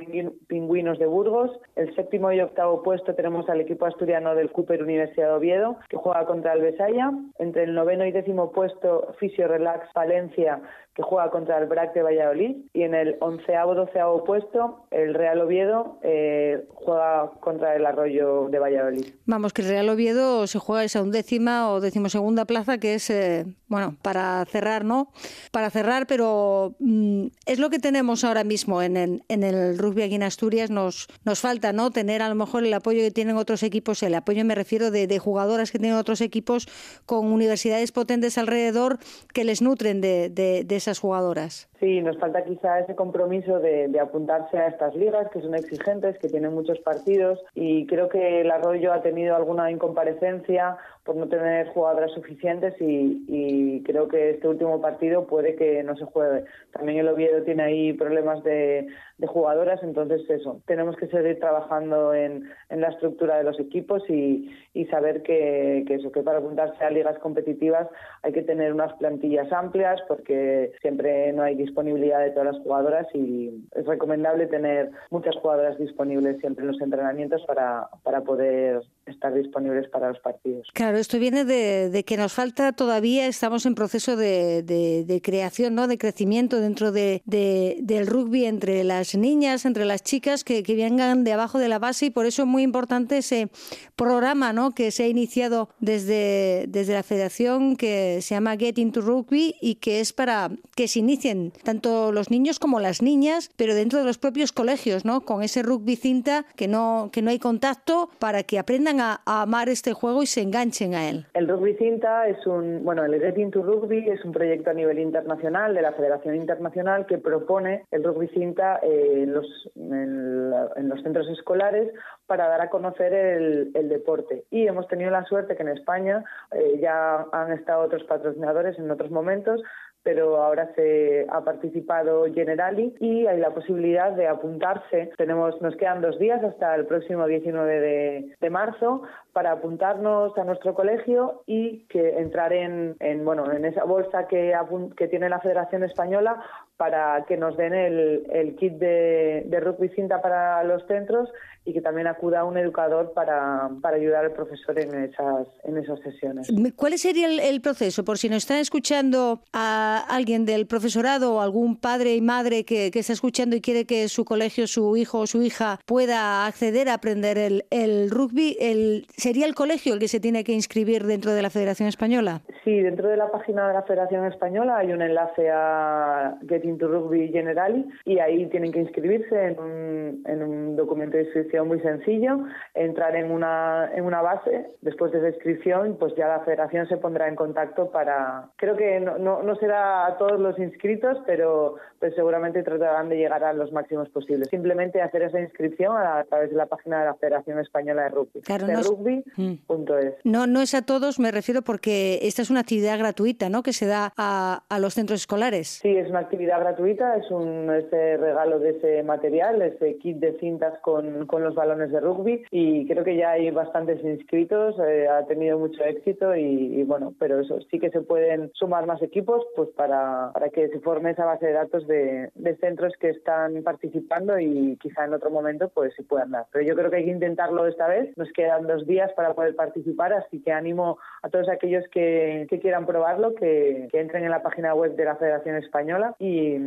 Pingüinos de Burgos. El séptimo y octavo puesto tenemos al equipo asturiano del Cooper Universidad de Oviedo, que juega contra el Besaya. Entre el noveno y décimo puesto, Fisio Relax Valencia, que juega contra el BRAC de Valladolid. Y en el onceavo, doceavo puesto, el Real Oviedo eh, juega contra el Arroyo de Valladolid. Vamos, que el Real Oviedo se juega esa undécima o decimosegunda plaza, que es, eh, bueno, para cerrar, ¿no? Para cerrar, pero mm, es lo que tenemos ahora mismo en el, en el rugby aquí en Asturias. Nos, nos falta, ¿no? Tener a lo mejor el apoyo que tienen otros equipos, el apoyo me refiero de, jugadoras que tienen otros equipos con universidades potentes alrededor que les nutren de esas jugadoras. Sí, nos falta quizá ese compromiso de, de, apuntarse a estas ligas que son exigentes, que tienen muchos partidos y creo que el Arroyo ha tenido alguna incomparecencia por no tener jugadoras suficientes y, y, creo que este último partido puede que no se juegue. También el Oviedo tiene ahí problemas de, de jugadoras, entonces eso, tenemos que seguir trabajando en, en la estructura de los equipos y, y saber que, que, eso, que para apuntarse a ligas competitivas hay que tener unas plantillas amplias porque siempre no hay disponibilidad de todas las jugadoras y es recomendable tener muchas jugadoras disponibles siempre en los entrenamientos para, para poder estar disponibles para los partidos. Claro, esto viene de, que nos falta todavía, estamos en proceso de, creación, ¿no? de crecimiento dentro de, del rugby entre las niñas, entre las chicas que, que, vengan de abajo de la base y por eso es muy importante ese programa ¿no? que se ha iniciado desde, desde la federación que se llama Get into Rugby y que es para que se inicien tanto los niños como las niñas, pero dentro de los propios colegios, ¿no? con ese rugby cinta que no, que no hay contacto para que aprendan a, amar este juego y se enganchen a él. El rugby cinta es un, bueno, el Rugby es un proyecto a nivel internacional de la Federación Internacional que propone el rugby cinta eh, en, los, en, los centros escolares para dar a conocer el, deporte. Y hemos tenido la suerte que en España eh, ya han estado otros patrocinadores en otros momentos, pero ahora se ha participado Generali y hay la posibilidad de apuntarse. Tenemos, nos quedan dos días hasta el próximo 19 de, de marzo para apuntarnos a nuestro colegio y que entrar en, en bueno en esa bolsa que, que tiene la Federación Española para que nos den el, el kit de, rugby cinta para los centros y que también acuda un educador para, para ayudar al profesor en esas, en esas sesiones. ¿Cuál sería el, proceso? Por si nos está escuchando a alguien del profesorado o algún padre y madre que, que, está escuchando y quiere que su colegio, su hijo o su hija pueda acceder a aprender el, el rugby, el, ¿sería el colegio el que se tiene que inscribir dentro de la Federación Española? Sí, dentro de la página de la Federación Española hay un enlace a Getting to Rugby Generali y ahí tienen que inscribirse en un, en un documento de inscripción muy sencillo, entrar en una, en una base, después de esa inscripción pues ya la Federación se pondrá en contacto para, creo que no, no, no será a todos los inscritos, pero pues seguramente tratarán de llegar a los máximos posibles. Simplemente hacer esa inscripción a, través de la página de la Federación Española de Rugby. Claro, no, rugby.es. No, no es a todos, me refiero porque esta es una actividad gratuita, ¿no? Que se da a, a los centros escolares. Sí, es una actividad gratuita, es un ese regalo de ese material, ese kit de cintas con, con los balones de rugby y creo que ya hay bastantes inscritos, eh, ha tenido mucho éxito y, bueno, pero eso sí que se pueden sumar más equipos pues para, para que se forme esa base de datos de, de centros que están participando y quizá en otro momento pues se puedan dar. Pero yo creo que hay que intentarlo esta vez, nos quedan dos días para poder participar, así que animo a todos aquellos que, quieran probarlo, que, entren en la página web de la Federación Española y,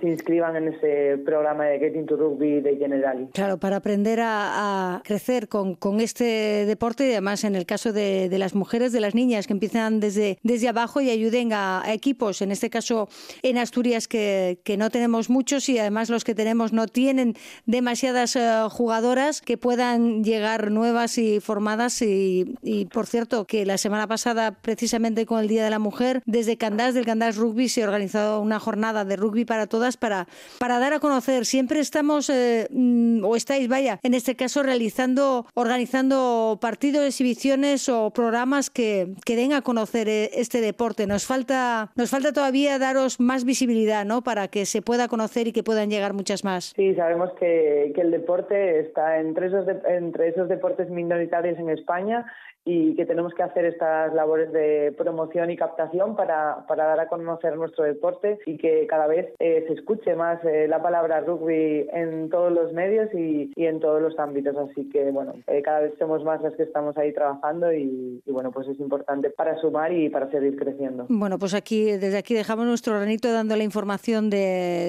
se inscriban en ese programa de Getting to Rugby de Generali. Claro, para aprender a, crecer con, este deporte y además en el caso de, las mujeres, de las niñas que empiezan desde, desde abajo y ayuden a, equipos, en este caso en Asturias que, no tenemos muchos y además los que tenemos no tienen demasiadas uh, jugadoras que puedan llegar nuevas y formadas y, por cierto que la semana pasada precisamente con el Día de la Mujer desde Candás del Candás Rugby se ha organizado una jornada de rugby para todas para, para dar a conocer. Siempre estamos eh, mm, o estáis, vaya, en este caso realizando, organizando partidos, exhibiciones o programas que, que den a conocer eh, este deporte. Nos falta, nos falta todavía daros más visibilidad, ¿no? Para que se pueda conocer y que puedan llegar muchas más. Sí, sabemos que, que el deporte está entre esos, entre esos deportes minoritarios en España y que tenemos que hacer estas labores de promoción y captación para, para dar a conocer nuestro deporte y que cada vez eh, se escuche más eh, la palabra rugby en todos los medios y, y en todos los ámbitos. Así que, bueno, eh, cada vez somos más las que estamos ahí trabajando y, y, bueno, pues es importante para sumar y para seguir creciendo. Bueno, pues aquí, desde aquí dejamos nuestro granito dando la información de,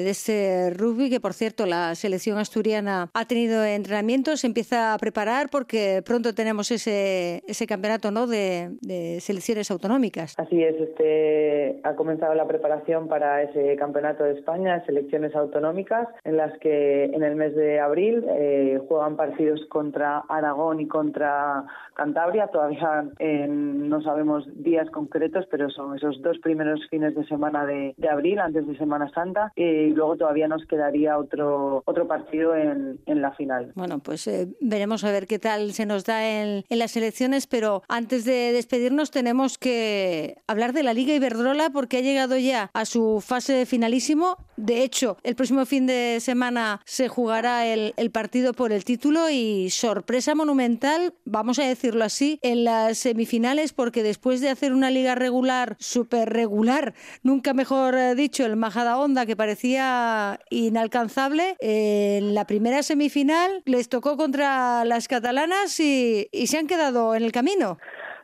de este rugby, que por cierto la selección asturiana ha tenido entrenamientos, se empieza a preparar porque pronto tenemos ese, ese campeonato ¿no? de, de, selecciones autonómicas. Así es, este ha comenzado la preparación para ese campeonato de España, selecciones autonómicas, en las que en el mes de abril eh, juegan partidos contra Aragón y contra Cantabria. Todavía eh, no sabemos días concretos, pero son esos dos primeros fines de semana de, de abril, antes de Semana Santa, y luego todavía nos quedaría otro otro partido en, en la final. Bueno, pues eh, veremos a ver qué tal se nos da en, en las elecciones pero antes de despedirnos tenemos que hablar de la Liga Iberdrola porque ha llegado ya a su fase finalísimo De hecho, el próximo fin de semana se jugará el, partido por el título y sorpresa monumental, vamos a decirlo así, en las semifinales, porque después de hacer una liga regular, súper regular, nunca mejor dicho, el Majada Onda, que parecía inalcanzable, en la primera semifinal les tocó contra las catalanas y, y se han quedado en el camino.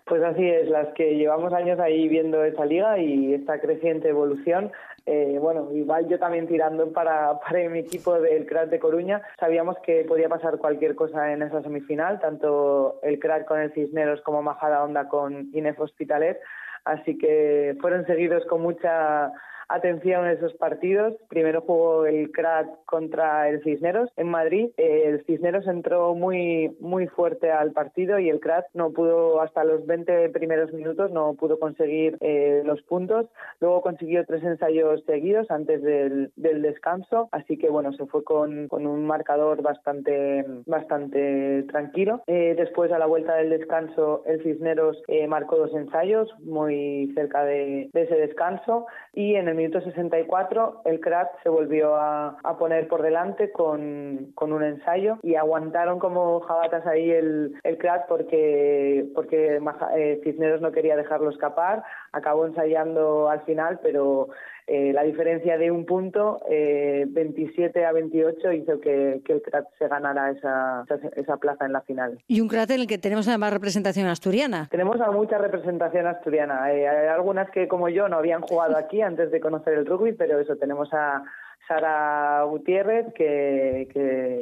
Pues así es, las que llevamos años ahí viendo esta liga y esta creciente evolución, eh, bueno, igual yo también tirando para, para mi equipo del crack de Coruña, sabíamos que podía pasar cualquier cosa en esa semifinal, tanto el crack con el Cisneros como Majada Onda con Inef Hospitalet, así que fueron seguidos con mucha atención en esos partidos. Primero jugó el CRAT contra el Cisneros en Madrid. El Cisneros entró muy, muy fuerte al partido y el CRAT no pudo, hasta los 20 primeros minutos, no pudo conseguir eh, los puntos. Luego consiguió tres ensayos seguidos antes del, descanso. Así que bueno, se fue con, un marcador bastante, bastante tranquilo. Eh, después, a la vuelta del descanso, el Cisneros eh, marcó dos ensayos muy cerca de, de ese descanso y en el minuto 64 el crack se volvió a, poner por delante con, un ensayo y aguantaron como jabatas ahí el, el crack porque, porque eh, Cisneros no quería dejarlo escapar, acabó ensayando al final, pero eh, la diferencia de un punto, eh, 27 a 28, hizo que, el CRAT se ganara esa, esa, plaza en la final. Y un CRAT en el que tenemos además representación asturiana. Tenemos a mucha representación asturiana. Eh, hay algunas que, como yo, no habían jugado aquí antes de conocer el rugby, pero eso, tenemos a Sara Gutiérrez, que,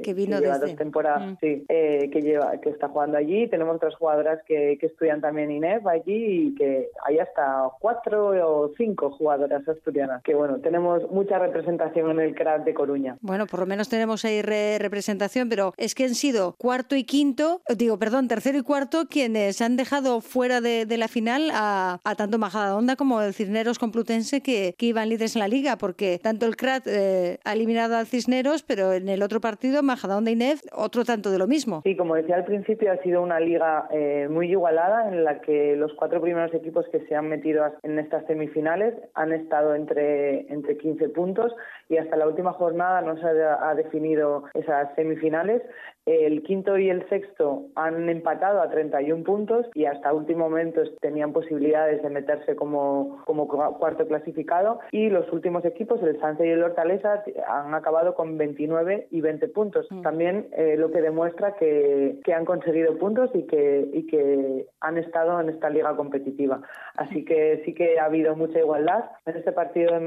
que, vino lleva dos temporadas, mm. sí, eh, que lleva, que está jugando allí. Tenemos otras jugadoras que, que estudian también INEF allí y que hay hasta cuatro o cinco jugadoras asturianas. Que bueno, tenemos mucha representación en el CRAT de Coruña. Bueno, por lo menos tenemos ahí representación, pero es que han sido cuarto y quinto, digo, perdón, tercero y cuarto quienes han dejado fuera de, de la final a, a tanto Majadahonda como el Cisneros Complutense que, que iban líderes en la liga, porque tanto el CRAT eh, ha eliminado al Cisneros, pero en el otro partido, Majadahonda y Nef, otro tanto de lo mismo. Sí, como decía al principio, ha sido una liga eh, muy igualada en la que los cuatro primeros equipos que se han metido en estas semifinales han estado entre, entre 15 puntos y hasta la última jornada no se ha definido esas semifinales. El quinto y el sexto han empatado a 31 puntos y hasta último momento tenían posibilidades de meterse como, como cuarto clasificado y los últimos equipos, el Sanse y el Hortaleza, han acabado con 29 y 20 puntos. Mm. También eh, lo que demuestra que, que, han conseguido puntos y que, y que han estado en esta liga competitiva. Así que sí que ha habido mucha igualdad en este partido,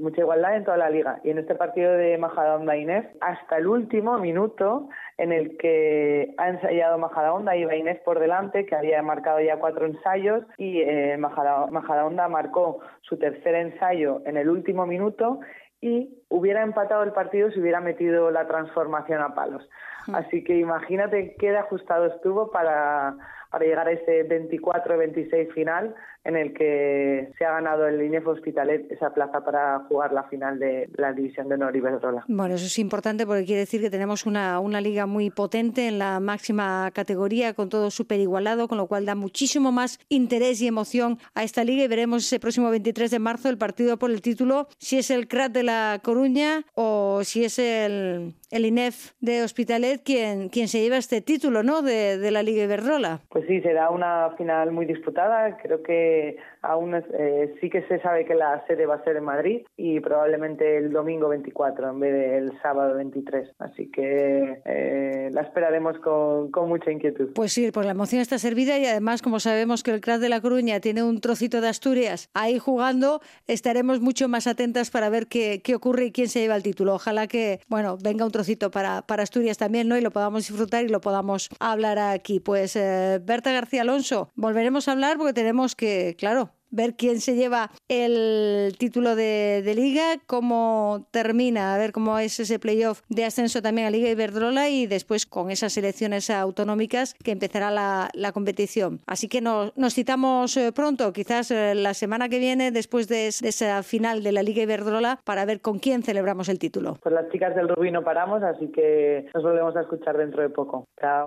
mucha igualdad en toda la liga. Y en este partido de Majadahonda Inés, hasta el último minuto, en el que ha ensayado Majadahonda, iba Inés por delante, que había marcado ya cuatro ensayos, y eh, Majadahonda marcó su tercer ensayo en el último minuto y hubiera empatado el partido si hubiera metido la transformación a palos. Así que imagínate qué ajustado estuvo para, para llegar a ese 24-26 final en el que se ha ganado el INEF Hospitalet esa plaza para jugar la final de la División de Honor Iberdrola. Bueno, eso es importante porque quiere decir que tenemos una, una liga muy potente en la máxima categoría, con todo súper igualado, con lo cual da muchísimo más interés y emoción a esta liga y veremos ese próximo 23 de marzo el partido por el título, si es el CRAT de La Coruña o si es el, el INEF de Hospitalet quien, quien se lleva este título ¿no? de, la Liga Iberdrola. Pues sí, será una final muy disputada. Creo que aún eh, sí que se sabe que la sede va a ser en Madrid y probablemente el domingo 24 en vez del sábado 23. Así que eh, la esperaremos con, con, mucha inquietud. Pues sí, pues la emoción está servida y además, como sabemos que el Crash de la Coruña tiene un trocito de Asturias ahí jugando, estaremos mucho más atentas para ver qué, qué ocurre y quién se lleva el título. Ojalá que, bueno, venga un trocito para, para Asturias también, ¿no? Y lo podamos disfrutar y lo podamos hablar aquí. Pues eh, Berta García Alonso, volveremos a hablar porque tenemos que claro, ver quién se lleva el título de, liga, cómo termina, a ver cómo es ese playoff de ascenso también a Liga Iberdrola y después con esas elecciones autonómicas que empezará la, competición. Así que nos, citamos eh, pronto, quizás eh, la semana que viene, después de, esa final de la Liga Iberdrola, para ver con quién celebramos el título. Pues las chicas del Rubí no paramos, así que nos volvemos a escuchar dentro de poco. Chao.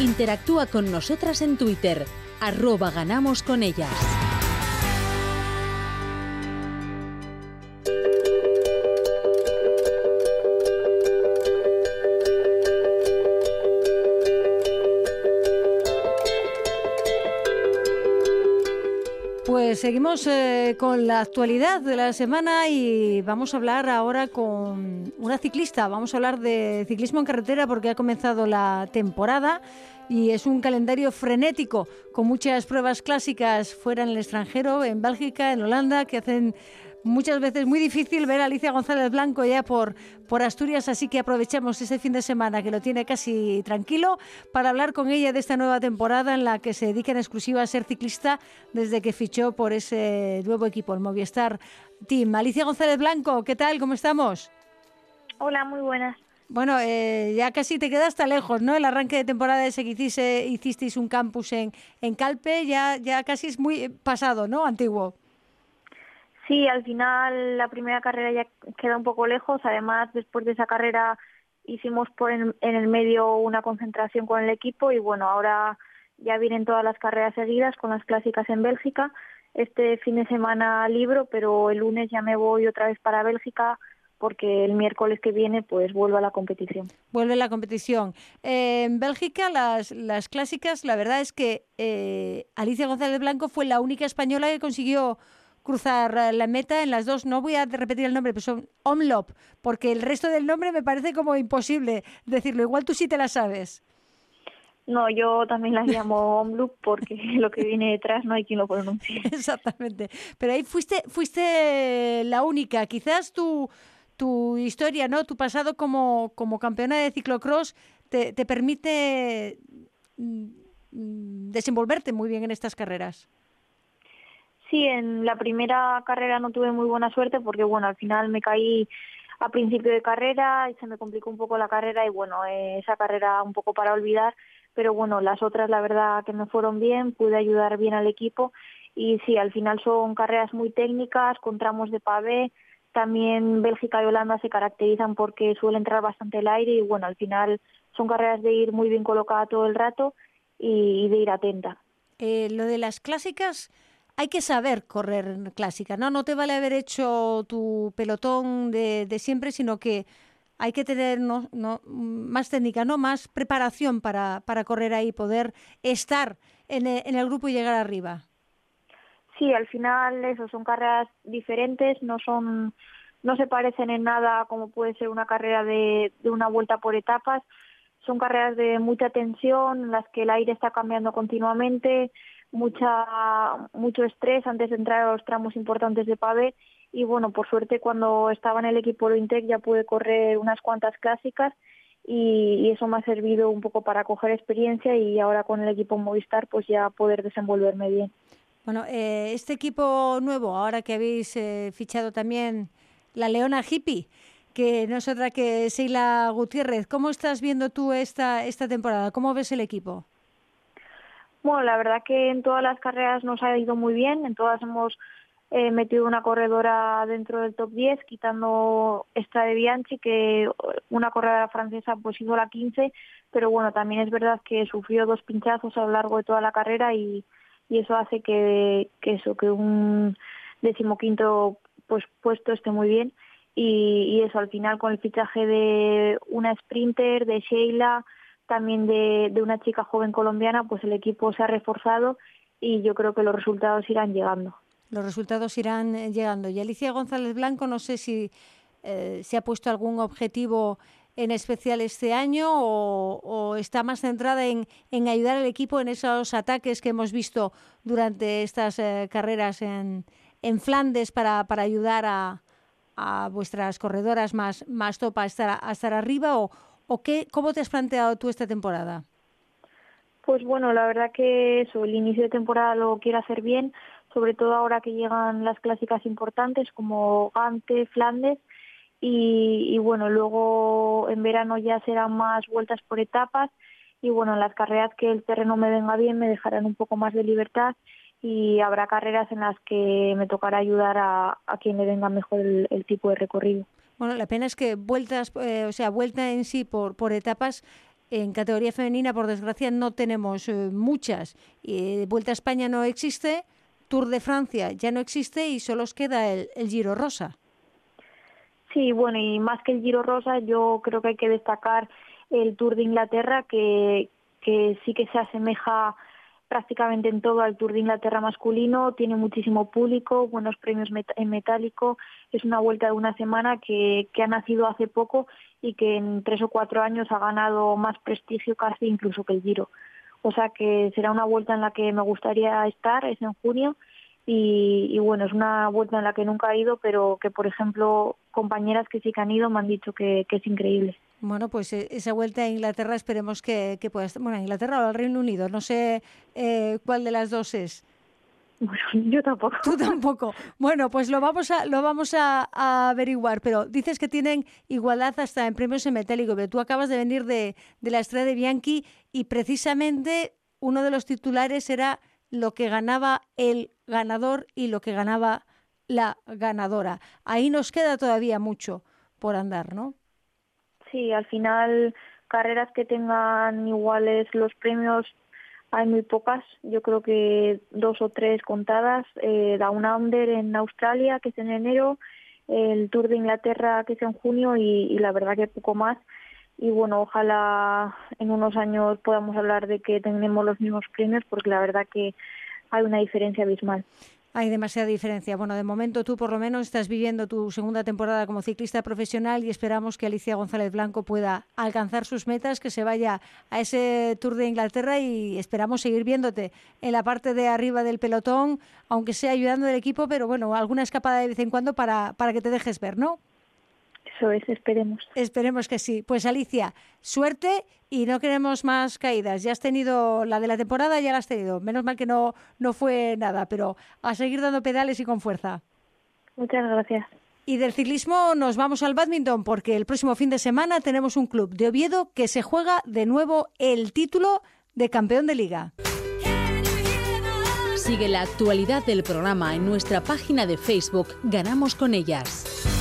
Interactúa con nosotras en Twitter arroba ganamos con ellas. Seguimos eh, con la actualidad de la semana y vamos a hablar ahora con una ciclista. Vamos a hablar de ciclismo en carretera porque ha comenzado la temporada y es un calendario frenético con muchas pruebas clásicas fuera en el extranjero, en Bélgica, en Holanda, que hacen muchas veces muy difícil ver a Alicia González Blanco ya por, por Asturias, así que aprovechamos ese fin de semana que lo tiene casi tranquilo para hablar con ella de esta nueva temporada en la que se dedica en exclusiva a ser ciclista desde que fichó por ese nuevo equipo, el Movistar Team. Alicia González Blanco, ¿qué tal? ¿Cómo estamos? Hola, muy buenas. Bueno, eh, ya casi te queda hasta lejos, ¿no? El arranque de temporada ese que hiciste, hicisteis un campus en, en Calpe, ya, ya casi es muy pasado, ¿no? Antiguo. Sí, al final la primera carrera ya queda un poco lejos. Además, después de esa carrera hicimos por en, el medio una concentración con el equipo y bueno, ahora ya vienen todas las carreras seguidas con las clásicas en Bélgica. Este fin de semana libro, pero el lunes ya me voy otra vez para Bélgica porque el miércoles que viene pues vuelvo a la competición. Vuelve la competición. Eh, en Bélgica las, las clásicas, la verdad es que eh, Alicia González Blanco fue la única española que consiguió cruzar la meta en las dos, no voy a repetir el nombre, pero son Omlop, porque el resto del nombre me parece como imposible decirlo. Igual tú sí te la sabes. No, yo también la llamo Omloop porque lo que viene detrás no hay quien lo pronuncie. Exactamente. Pero ahí fuiste, fuiste la única. Quizás tu, tu historia, ¿no? Tu pasado como, como campeona de ciclocross te, te permite mm, mm, desenvolverte muy bien en estas carreras. Sí, en la primera carrera no tuve muy buena suerte porque, bueno, al final me caí a principio de carrera y se me complicó un poco la carrera y, bueno, eh, esa carrera un poco para olvidar, pero bueno, las otras la verdad que me fueron bien, pude ayudar bien al equipo y sí, al final son carreras muy técnicas, con tramos de pavé, también Bélgica y Holanda se caracterizan porque suele entrar bastante el aire y bueno, al final son carreras de ir muy bien colocada todo el rato y, de ir atenta. Eh, lo de las clásicas, hay que saber correr clásica, ¿no? No te vale haber hecho tu pelotón de, siempre, sino que hay que tener no, no, más técnica, ¿no? Más preparación para, para correr ahí, poder estar en el, en el grupo y llegar arriba. Sí, al final eso son carreras diferentes, no son no se parecen en nada como puede ser una carrera de, de una vuelta por etapas. Son carreras de mucha tensión, en las que el aire está cambiando continuamente, mucha mucho estrés antes de entrar a los tramos importantes de pavé y bueno, por suerte cuando estaba en el equipo Intec ya pude correr unas cuantas clásicas y, eso me ha servido un poco para coger experiencia y ahora con el equipo Movistar pues ya poder desenvolverme bien. Bueno, eh, este equipo nuevo, ahora que habéis eh, fichado también la Leona Hippie, que no es otra que Seila Gutiérrez, ¿cómo estás viendo tú esta, esta temporada? ¿Cómo ves el equipo? Bueno, la verdad que en todas las carreras nos ha ido muy bien, en todas hemos eh, metido una corredora dentro del top 10, quitando esta de Bianchi, que una corredora francesa pues hizo la 15, pero bueno, también es verdad que sufrió dos pinchazos a lo largo de toda la carrera y, y eso hace que, que eso, que un decimoquinto pues puesto esté muy bien. Y, y eso al final con el fichaje de una sprinter, de Sheila, también de, de una chica joven colombiana, pues el equipo se ha reforzado y yo creo que los resultados irán llegando. Los resultados irán eh, llegando. Y Alicia González Blanco, no sé si eh, se ha puesto algún objetivo en especial este año o, está más centrada en, en, ayudar al equipo en esos ataques que hemos visto durante estas eh, carreras en, en Flandes para, para ayudar a, a, vuestras corredoras más, más top a estar, a estar arriba o, ¿O qué, cómo te has planteado tú esta temporada? Pues bueno, la verdad que eso, el inicio de temporada lo quiero hacer bien, sobre todo ahora que llegan las clásicas importantes como Gante, Flandes, y, bueno, luego en verano ya serán más vueltas por etapas y bueno, en las carreras que el terreno me venga bien me dejarán un poco más de libertad y habrá carreras en las que me tocará ayudar a, a quien le venga mejor el tipo de recorrido. Bueno, la pena es que vueltas, eh, o sea, vuelta en sí por, por etapas, en categoría femenina, por desgracia, no tenemos eh, muchas. Eh, vuelta a España no existe, Tour de Francia ya no existe y solo os queda el, el Giro Rosa. Sí, bueno, y más que el Giro Rosa, yo creo que hay que destacar el Tour de Inglaterra, que, que sí que se asemeja prácticamente en todo al Tour de Inglaterra masculino, tiene muchísimo público, buenos premios en metálico, es una vuelta de una semana que, que ha nacido hace poco y que en tres o cuatro años ha ganado más prestigio casi incluso que el Giro. O sea que será una vuelta en la que me gustaría estar, es en junio, y, bueno, es una vuelta en la que nunca he ido, pero que, por ejemplo, compañeras que sí que han ido me han dicho que, es increíble. Bueno, pues eh, esa vuelta a Inglaterra esperemos que, que pueda estar. Bueno, Inglaterra o al Reino Unido, no sé eh, cuál de las dos es. Bueno, yo tampoco. Tú tampoco. Bueno, pues lo vamos a lo vamos a, averiguar. Pero dices que tienen igualdad hasta en premios en metálico. Pero tú acabas de venir de, de la estrella de Bianchi y precisamente uno de los titulares era lo que ganaba el ganador y lo que ganaba la ganadora. Ahí nos queda todavía mucho por andar, ¿no? Sí, al final carreras que tengan iguales los premios hay muy pocas, yo creo que dos o tres contadas. Eh, Down Under en Australia, que es en enero, el Tour de Inglaterra, que es en junio, y la verdad que poco más y bueno, ojalá en unos años podamos hablar de que tenemos los mismos premios porque la verdad que hay una diferencia abismal. Hay demasiada diferencia. Bueno, de momento tú por lo menos estás viviendo tu segunda temporada como ciclista profesional y esperamos que Alicia González Blanco pueda alcanzar sus metas, que se vaya a ese Tour de Inglaterra y esperamos seguir viéndote en la parte de arriba del pelotón, aunque sea ayudando al equipo, pero bueno, alguna escapada de vez en cuando para, para que te dejes ver, ¿no? Eso es, esperemos. Esperemos que sí. Pues Alicia, suerte y no queremos más caídas. Ya has tenido la de la temporada, ya la has tenido. Menos mal que no, no fue nada, pero a seguir dando pedales y con fuerza. Muchas gracias. Y del ciclismo nos vamos al badminton porque el próximo fin de semana tenemos un club de Oviedo que se juega de nuevo el título de campeón de liga. Sigue la actualidad del programa en nuestra página de Facebook Ganamos con ellas.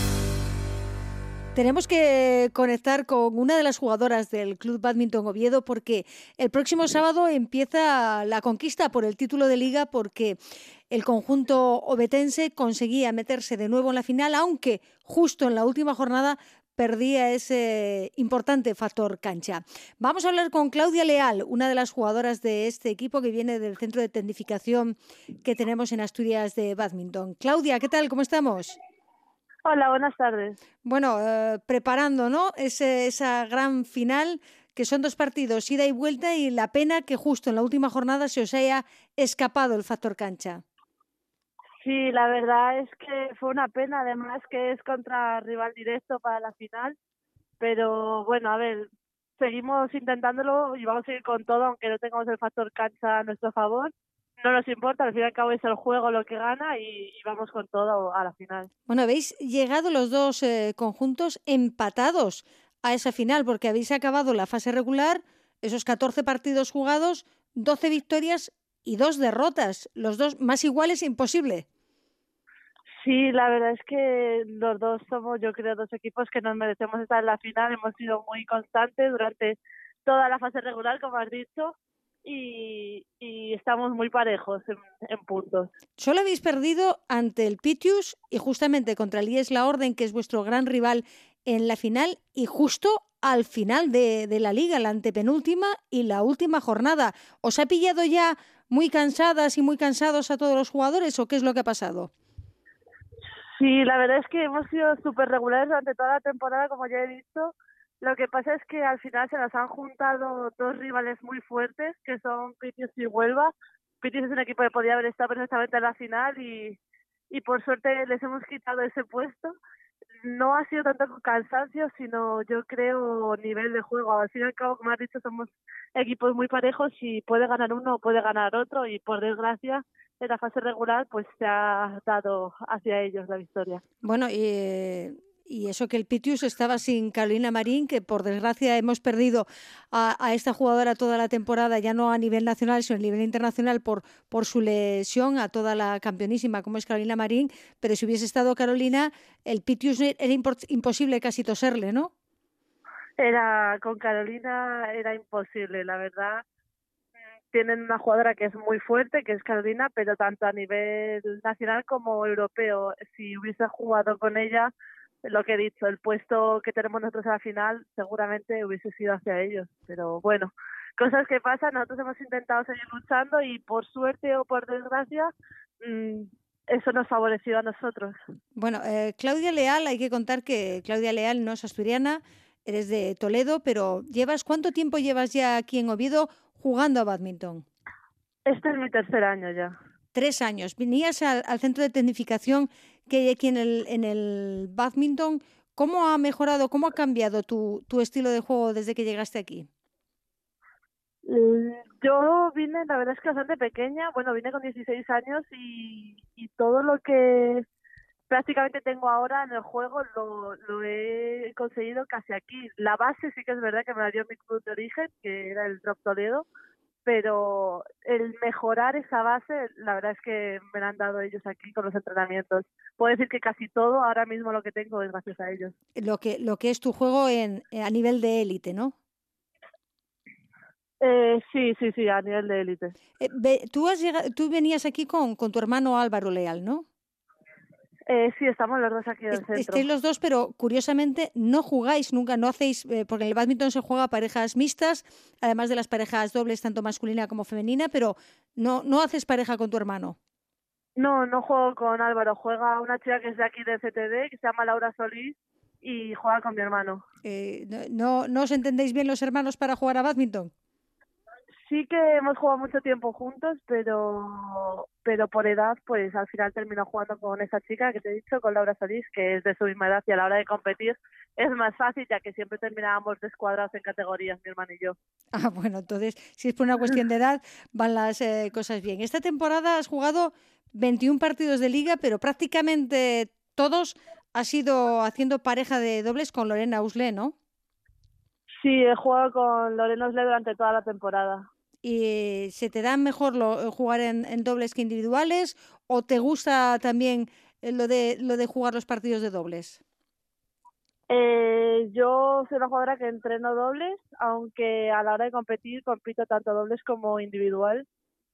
Tenemos que conectar con una de las jugadoras del Club Badminton Oviedo porque el próximo sábado empieza la conquista por el título de liga porque el conjunto obetense conseguía meterse de nuevo en la final, aunque justo en la última jornada perdía ese importante factor cancha. Vamos a hablar con Claudia Leal, una de las jugadoras de este equipo que viene del centro de tendificación que tenemos en Asturias de Badminton. Claudia, ¿qué tal? ¿Cómo estamos? Hola, buenas tardes. Bueno, eh, preparando, ¿no? esa gran final, que son dos partidos, ida y vuelta, y la pena que justo en la última jornada se os haya escapado el factor cancha. Sí, la verdad es que fue una pena, además que es contra rival directo para la final, pero bueno, a ver, seguimos intentándolo y vamos a ir con todo, aunque no tengamos el factor cancha a nuestro favor no nos importa, al fin y al cabo es el juego lo que gana y, vamos con todo a la final. Bueno, habéis llegado los dos eh, conjuntos empatados a esa final porque habéis acabado la fase regular, esos 14 partidos jugados, 12 victorias y dos derrotas, los dos más iguales imposible. Sí, la verdad es que los dos somos, yo creo, dos equipos que nos merecemos estar en la final. Hemos sido muy constantes durante toda la fase regular, como has dicho, y, estamos muy parejos en, puntos. Solo habéis perdido ante el Pitius y justamente contra el IES La Orden, que es vuestro gran rival en la final, y justo al final de, de la liga, la antepenúltima y la última jornada. ¿Os ha pillado ya muy cansadas y muy cansados a todos los jugadores o qué es lo que ha pasado? Sí, la verdad es que hemos sido súper regulares durante toda la temporada, como ya he visto lo que pasa es que al final se nos han juntado dos rivales muy fuertes, que son Pitius y Huelva. Pitius es un equipo que podía haber estado perfectamente en la final y, y por suerte les hemos quitado ese puesto. No ha sido tanto cansancio, sino yo creo nivel de juego. Al fin y al cabo, como has dicho, somos equipos muy parejos y puede ganar uno o puede ganar otro y por desgracia en la fase regular pues se ha dado hacia ellos la victoria. Bueno, y y eso que el Pitius estaba sin Carolina Marín, que por desgracia hemos perdido a, esta jugadora toda la temporada, ya no a nivel nacional, sino a nivel internacional por, por su lesión, a toda la campeonísima como es Carolina Marín, pero si hubiese estado Carolina, el Pitius era imposible casi toserle, ¿no? Era, con Carolina era imposible, la verdad. Tienen una jugadora que es muy fuerte, que es Carolina, pero tanto a nivel nacional como europeo. Si hubiese jugado con ella, lo que he dicho, el puesto que tenemos nosotros a la final seguramente hubiese sido hacia ellos, pero bueno, cosas que pasan, nosotros hemos intentado seguir luchando y por suerte o por desgracia, mm, eso nos favoreció a nosotros. Bueno, eh, Claudia Leal, hay que contar que Claudia Leal no es asturiana, eres de Toledo, pero llevas ¿cuánto tiempo llevas ya aquí en Oviedo jugando a badminton? Este es mi tercer año ya. Tres años. Venías al, centro de tecnificación que hay aquí en el, en el badminton. ¿Cómo ha mejorado, cómo ha cambiado tu, tu estilo de juego desde que llegaste aquí? Mm, yo vine, la verdad es que bastante pequeña, bueno, vine con 16 años y, y todo lo que prácticamente tengo ahora en el juego lo, lo he conseguido casi aquí. La base sí que es verdad que me la dio mi club de origen, que era el Drop Toledo, pero el mejorar esa base, la verdad es que me la han dado ellos aquí con los entrenamientos. Puedo decir que casi todo ahora mismo lo que tengo es gracias a ellos. Lo que, lo que es tu juego en, a nivel de élite, ¿no? Eh, sí, sí, sí, a nivel de élite. Eh, tú, has tú venías aquí con, con tu hermano Álvaro Leal, ¿no? Eh, sí, estamos los dos aquí en el centro. Estáis los dos, pero curiosamente no jugáis nunca, no hacéis, eh, porque en el badminton se juega parejas mixtas, además de las parejas dobles, tanto masculina como femenina, pero no, no haces pareja con tu hermano. No, no juego con Álvaro, juega una chica que es de aquí de CTD, que se llama Laura Solís, y juega con mi hermano. Eh, no, ¿No os entendéis bien los hermanos para jugar a badminton? Sí que hemos jugado mucho tiempo juntos, pero pero por edad, pues al final termino jugando con esa chica que te he dicho, con Laura Solís, que es de su misma edad y a la hora de competir es más fácil, ya que siempre terminábamos descuadrados en categorías, mi hermano y yo. Ah, bueno, entonces, si es por una cuestión de edad, van las eh, cosas bien. Esta temporada has jugado 21 partidos de liga, pero prácticamente todos has ido haciendo pareja de dobles con Lorena Usle, ¿no? Sí, he jugado con Lorena Usle durante toda la temporada y se te da mejor lo, eh, jugar en, dobles que individuales o te gusta también eh, lo de lo de jugar los partidos de dobles? Eh, yo soy una jugadora que entreno dobles, aunque a la hora de competir compito tanto dobles como individual.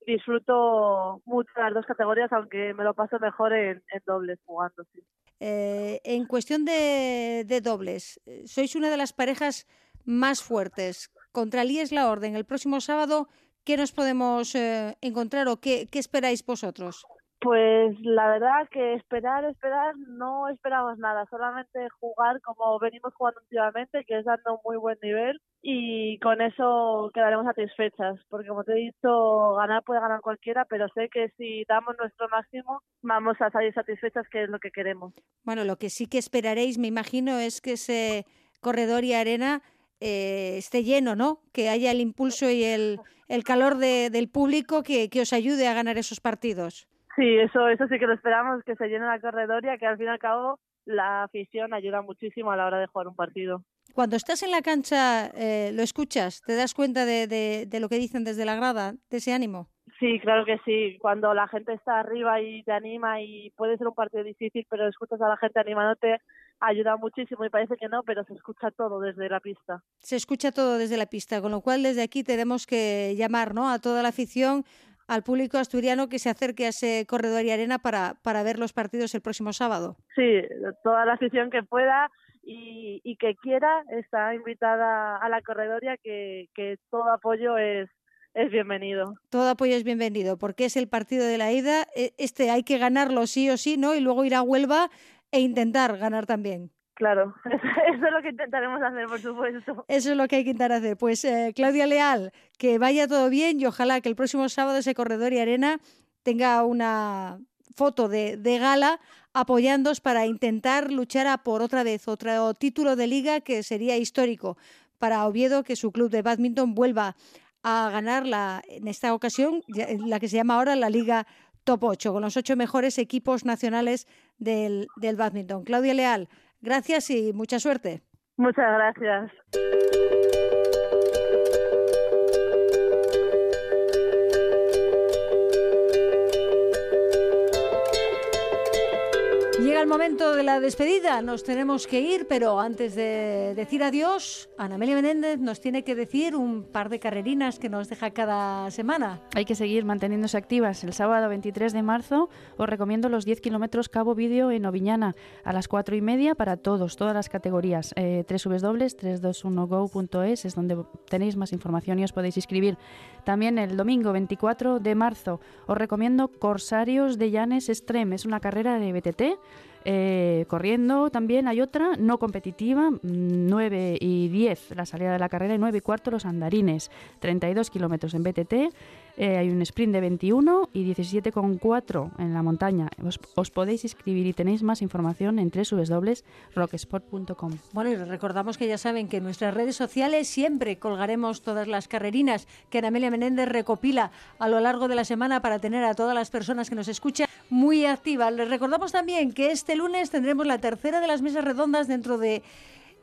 Disfruto mucho las dos categorías, aunque me lo paso mejor en, dobles jugando. Sí. en cuestión de, de dobles, sois una de las parejas más fuertes contra el IES La Orden el próximo sábado, ¿qué nos podemos eh, encontrar o qué, esperáis vosotros? Pues la verdad que esperar, esperar, no esperamos nada, solamente jugar como venimos jugando últimamente, que es dando un muy buen nivel y con eso quedaremos satisfechas, porque como te he dicho, ganar puede ganar cualquiera, pero sé que si damos nuestro máximo vamos a salir satisfechas, que es lo que queremos. Bueno, lo que sí que esperaréis, me imagino, es que ese corredor y arena eh, esté lleno, ¿no? Que haya el impulso y el, el calor de, del público que, que, os ayude a ganar esos partidos. Sí, eso, eso sí que lo esperamos, que se llene la corredoria, que al fin y al cabo la afición ayuda muchísimo a la hora de jugar un partido. Cuando estás en la cancha, eh, ¿lo escuchas? ¿Te das cuenta de, de, de, lo que dicen desde la grada, de ese ánimo? Sí, claro que sí. Cuando la gente está arriba y te anima y puede ser un partido difícil, pero escuchas a la gente animándote, ayuda muchísimo y parece que no, pero se escucha todo desde la pista. Se escucha todo desde la pista, con lo cual desde aquí tenemos que llamar ¿no? a toda la afición, al público asturiano que se acerque a ese corredor y arena para, para ver los partidos el próximo sábado. Sí, toda la afición que pueda y, y que quiera está invitada a la corredoria, que, que todo apoyo es, es bienvenido. Todo apoyo es bienvenido, porque es el partido de la ida. E, este hay que ganarlo sí o sí, ¿no? Y luego ir a Huelva e intentar ganar también. Claro, eso es lo que intentaremos hacer, por supuesto. Eso es lo que hay que intentar hacer. Pues eh, Claudia Leal, que vaya todo bien y ojalá que el próximo sábado ese corredor y arena tenga una foto de, de gala apoyándos para intentar luchar a por otra vez otro título de liga que sería histórico para Oviedo, que su club de badminton vuelva a ganar la, en esta ocasión la que se llama ahora la Liga top 8, con los ocho mejores equipos nacionales del, del badminton. Claudia Leal, gracias y mucha suerte. Muchas gracias. Llega el momento de la despedida. Nos tenemos que ir, pero antes de decir adiós, Ana Amelia Menéndez nos tiene que decir un par de carrerinas que nos deja cada semana. Hay que seguir manteniéndose activas. El sábado 23 de marzo os recomiendo los 10 kilómetros Cabo Vídeo en Oviñana a las 4 y media para todos, todas las categorías. Eh, www.321go.es es donde tenéis más información y os podéis inscribir. También el domingo 24 de marzo os recomiendo Corsarios de Llanes Extreme. Es una carrera de BTT. Eh, corriendo también. Hay otra no competitiva, 9 mm, y 10 la salida de la carrera y 9 y cuarto los andarines, 32 kilómetros en BTT eh, hay un sprint de 21 y 17,4 en la montaña. Os, podéis inscribir y tenéis más información en www.rocksport.com. Bueno, y recordamos que ya saben que en nuestras redes sociales siempre colgaremos todas las carrerinas que Amelia Menéndez recopila a lo largo de la semana para tener a todas las personas que nos escuchan muy activas. Les recordamos también que este lunes tendremos la tercera de las mesas redondas dentro de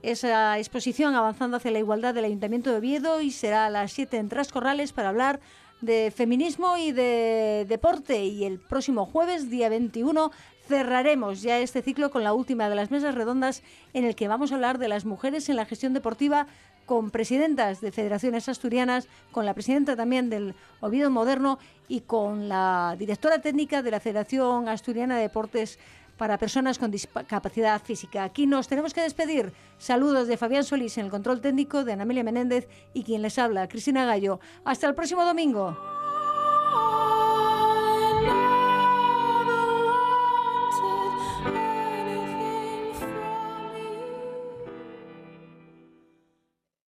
esa exposición avanzando hacia la igualdad del Ayuntamiento de Oviedo y será a las 7 en Trascorrales para hablar de feminismo y de deporte. Y el próximo jueves, día 21, cerraremos ya este ciclo con la última de las mesas redondas en el que vamos a hablar de las mujeres en la gestión deportiva con presidentas de federaciones asturianas, con la presidenta también del Oviedo Moderno y con la directora técnica de la Federación Asturiana de Deportes para personas con discapacidad física. Aquí nos tenemos que despedir. Saludos de Fabián Solís en el control técnico, de Ana Amelia Menéndez y quien les habla, Cristina Gallo. Hasta el próximo domingo.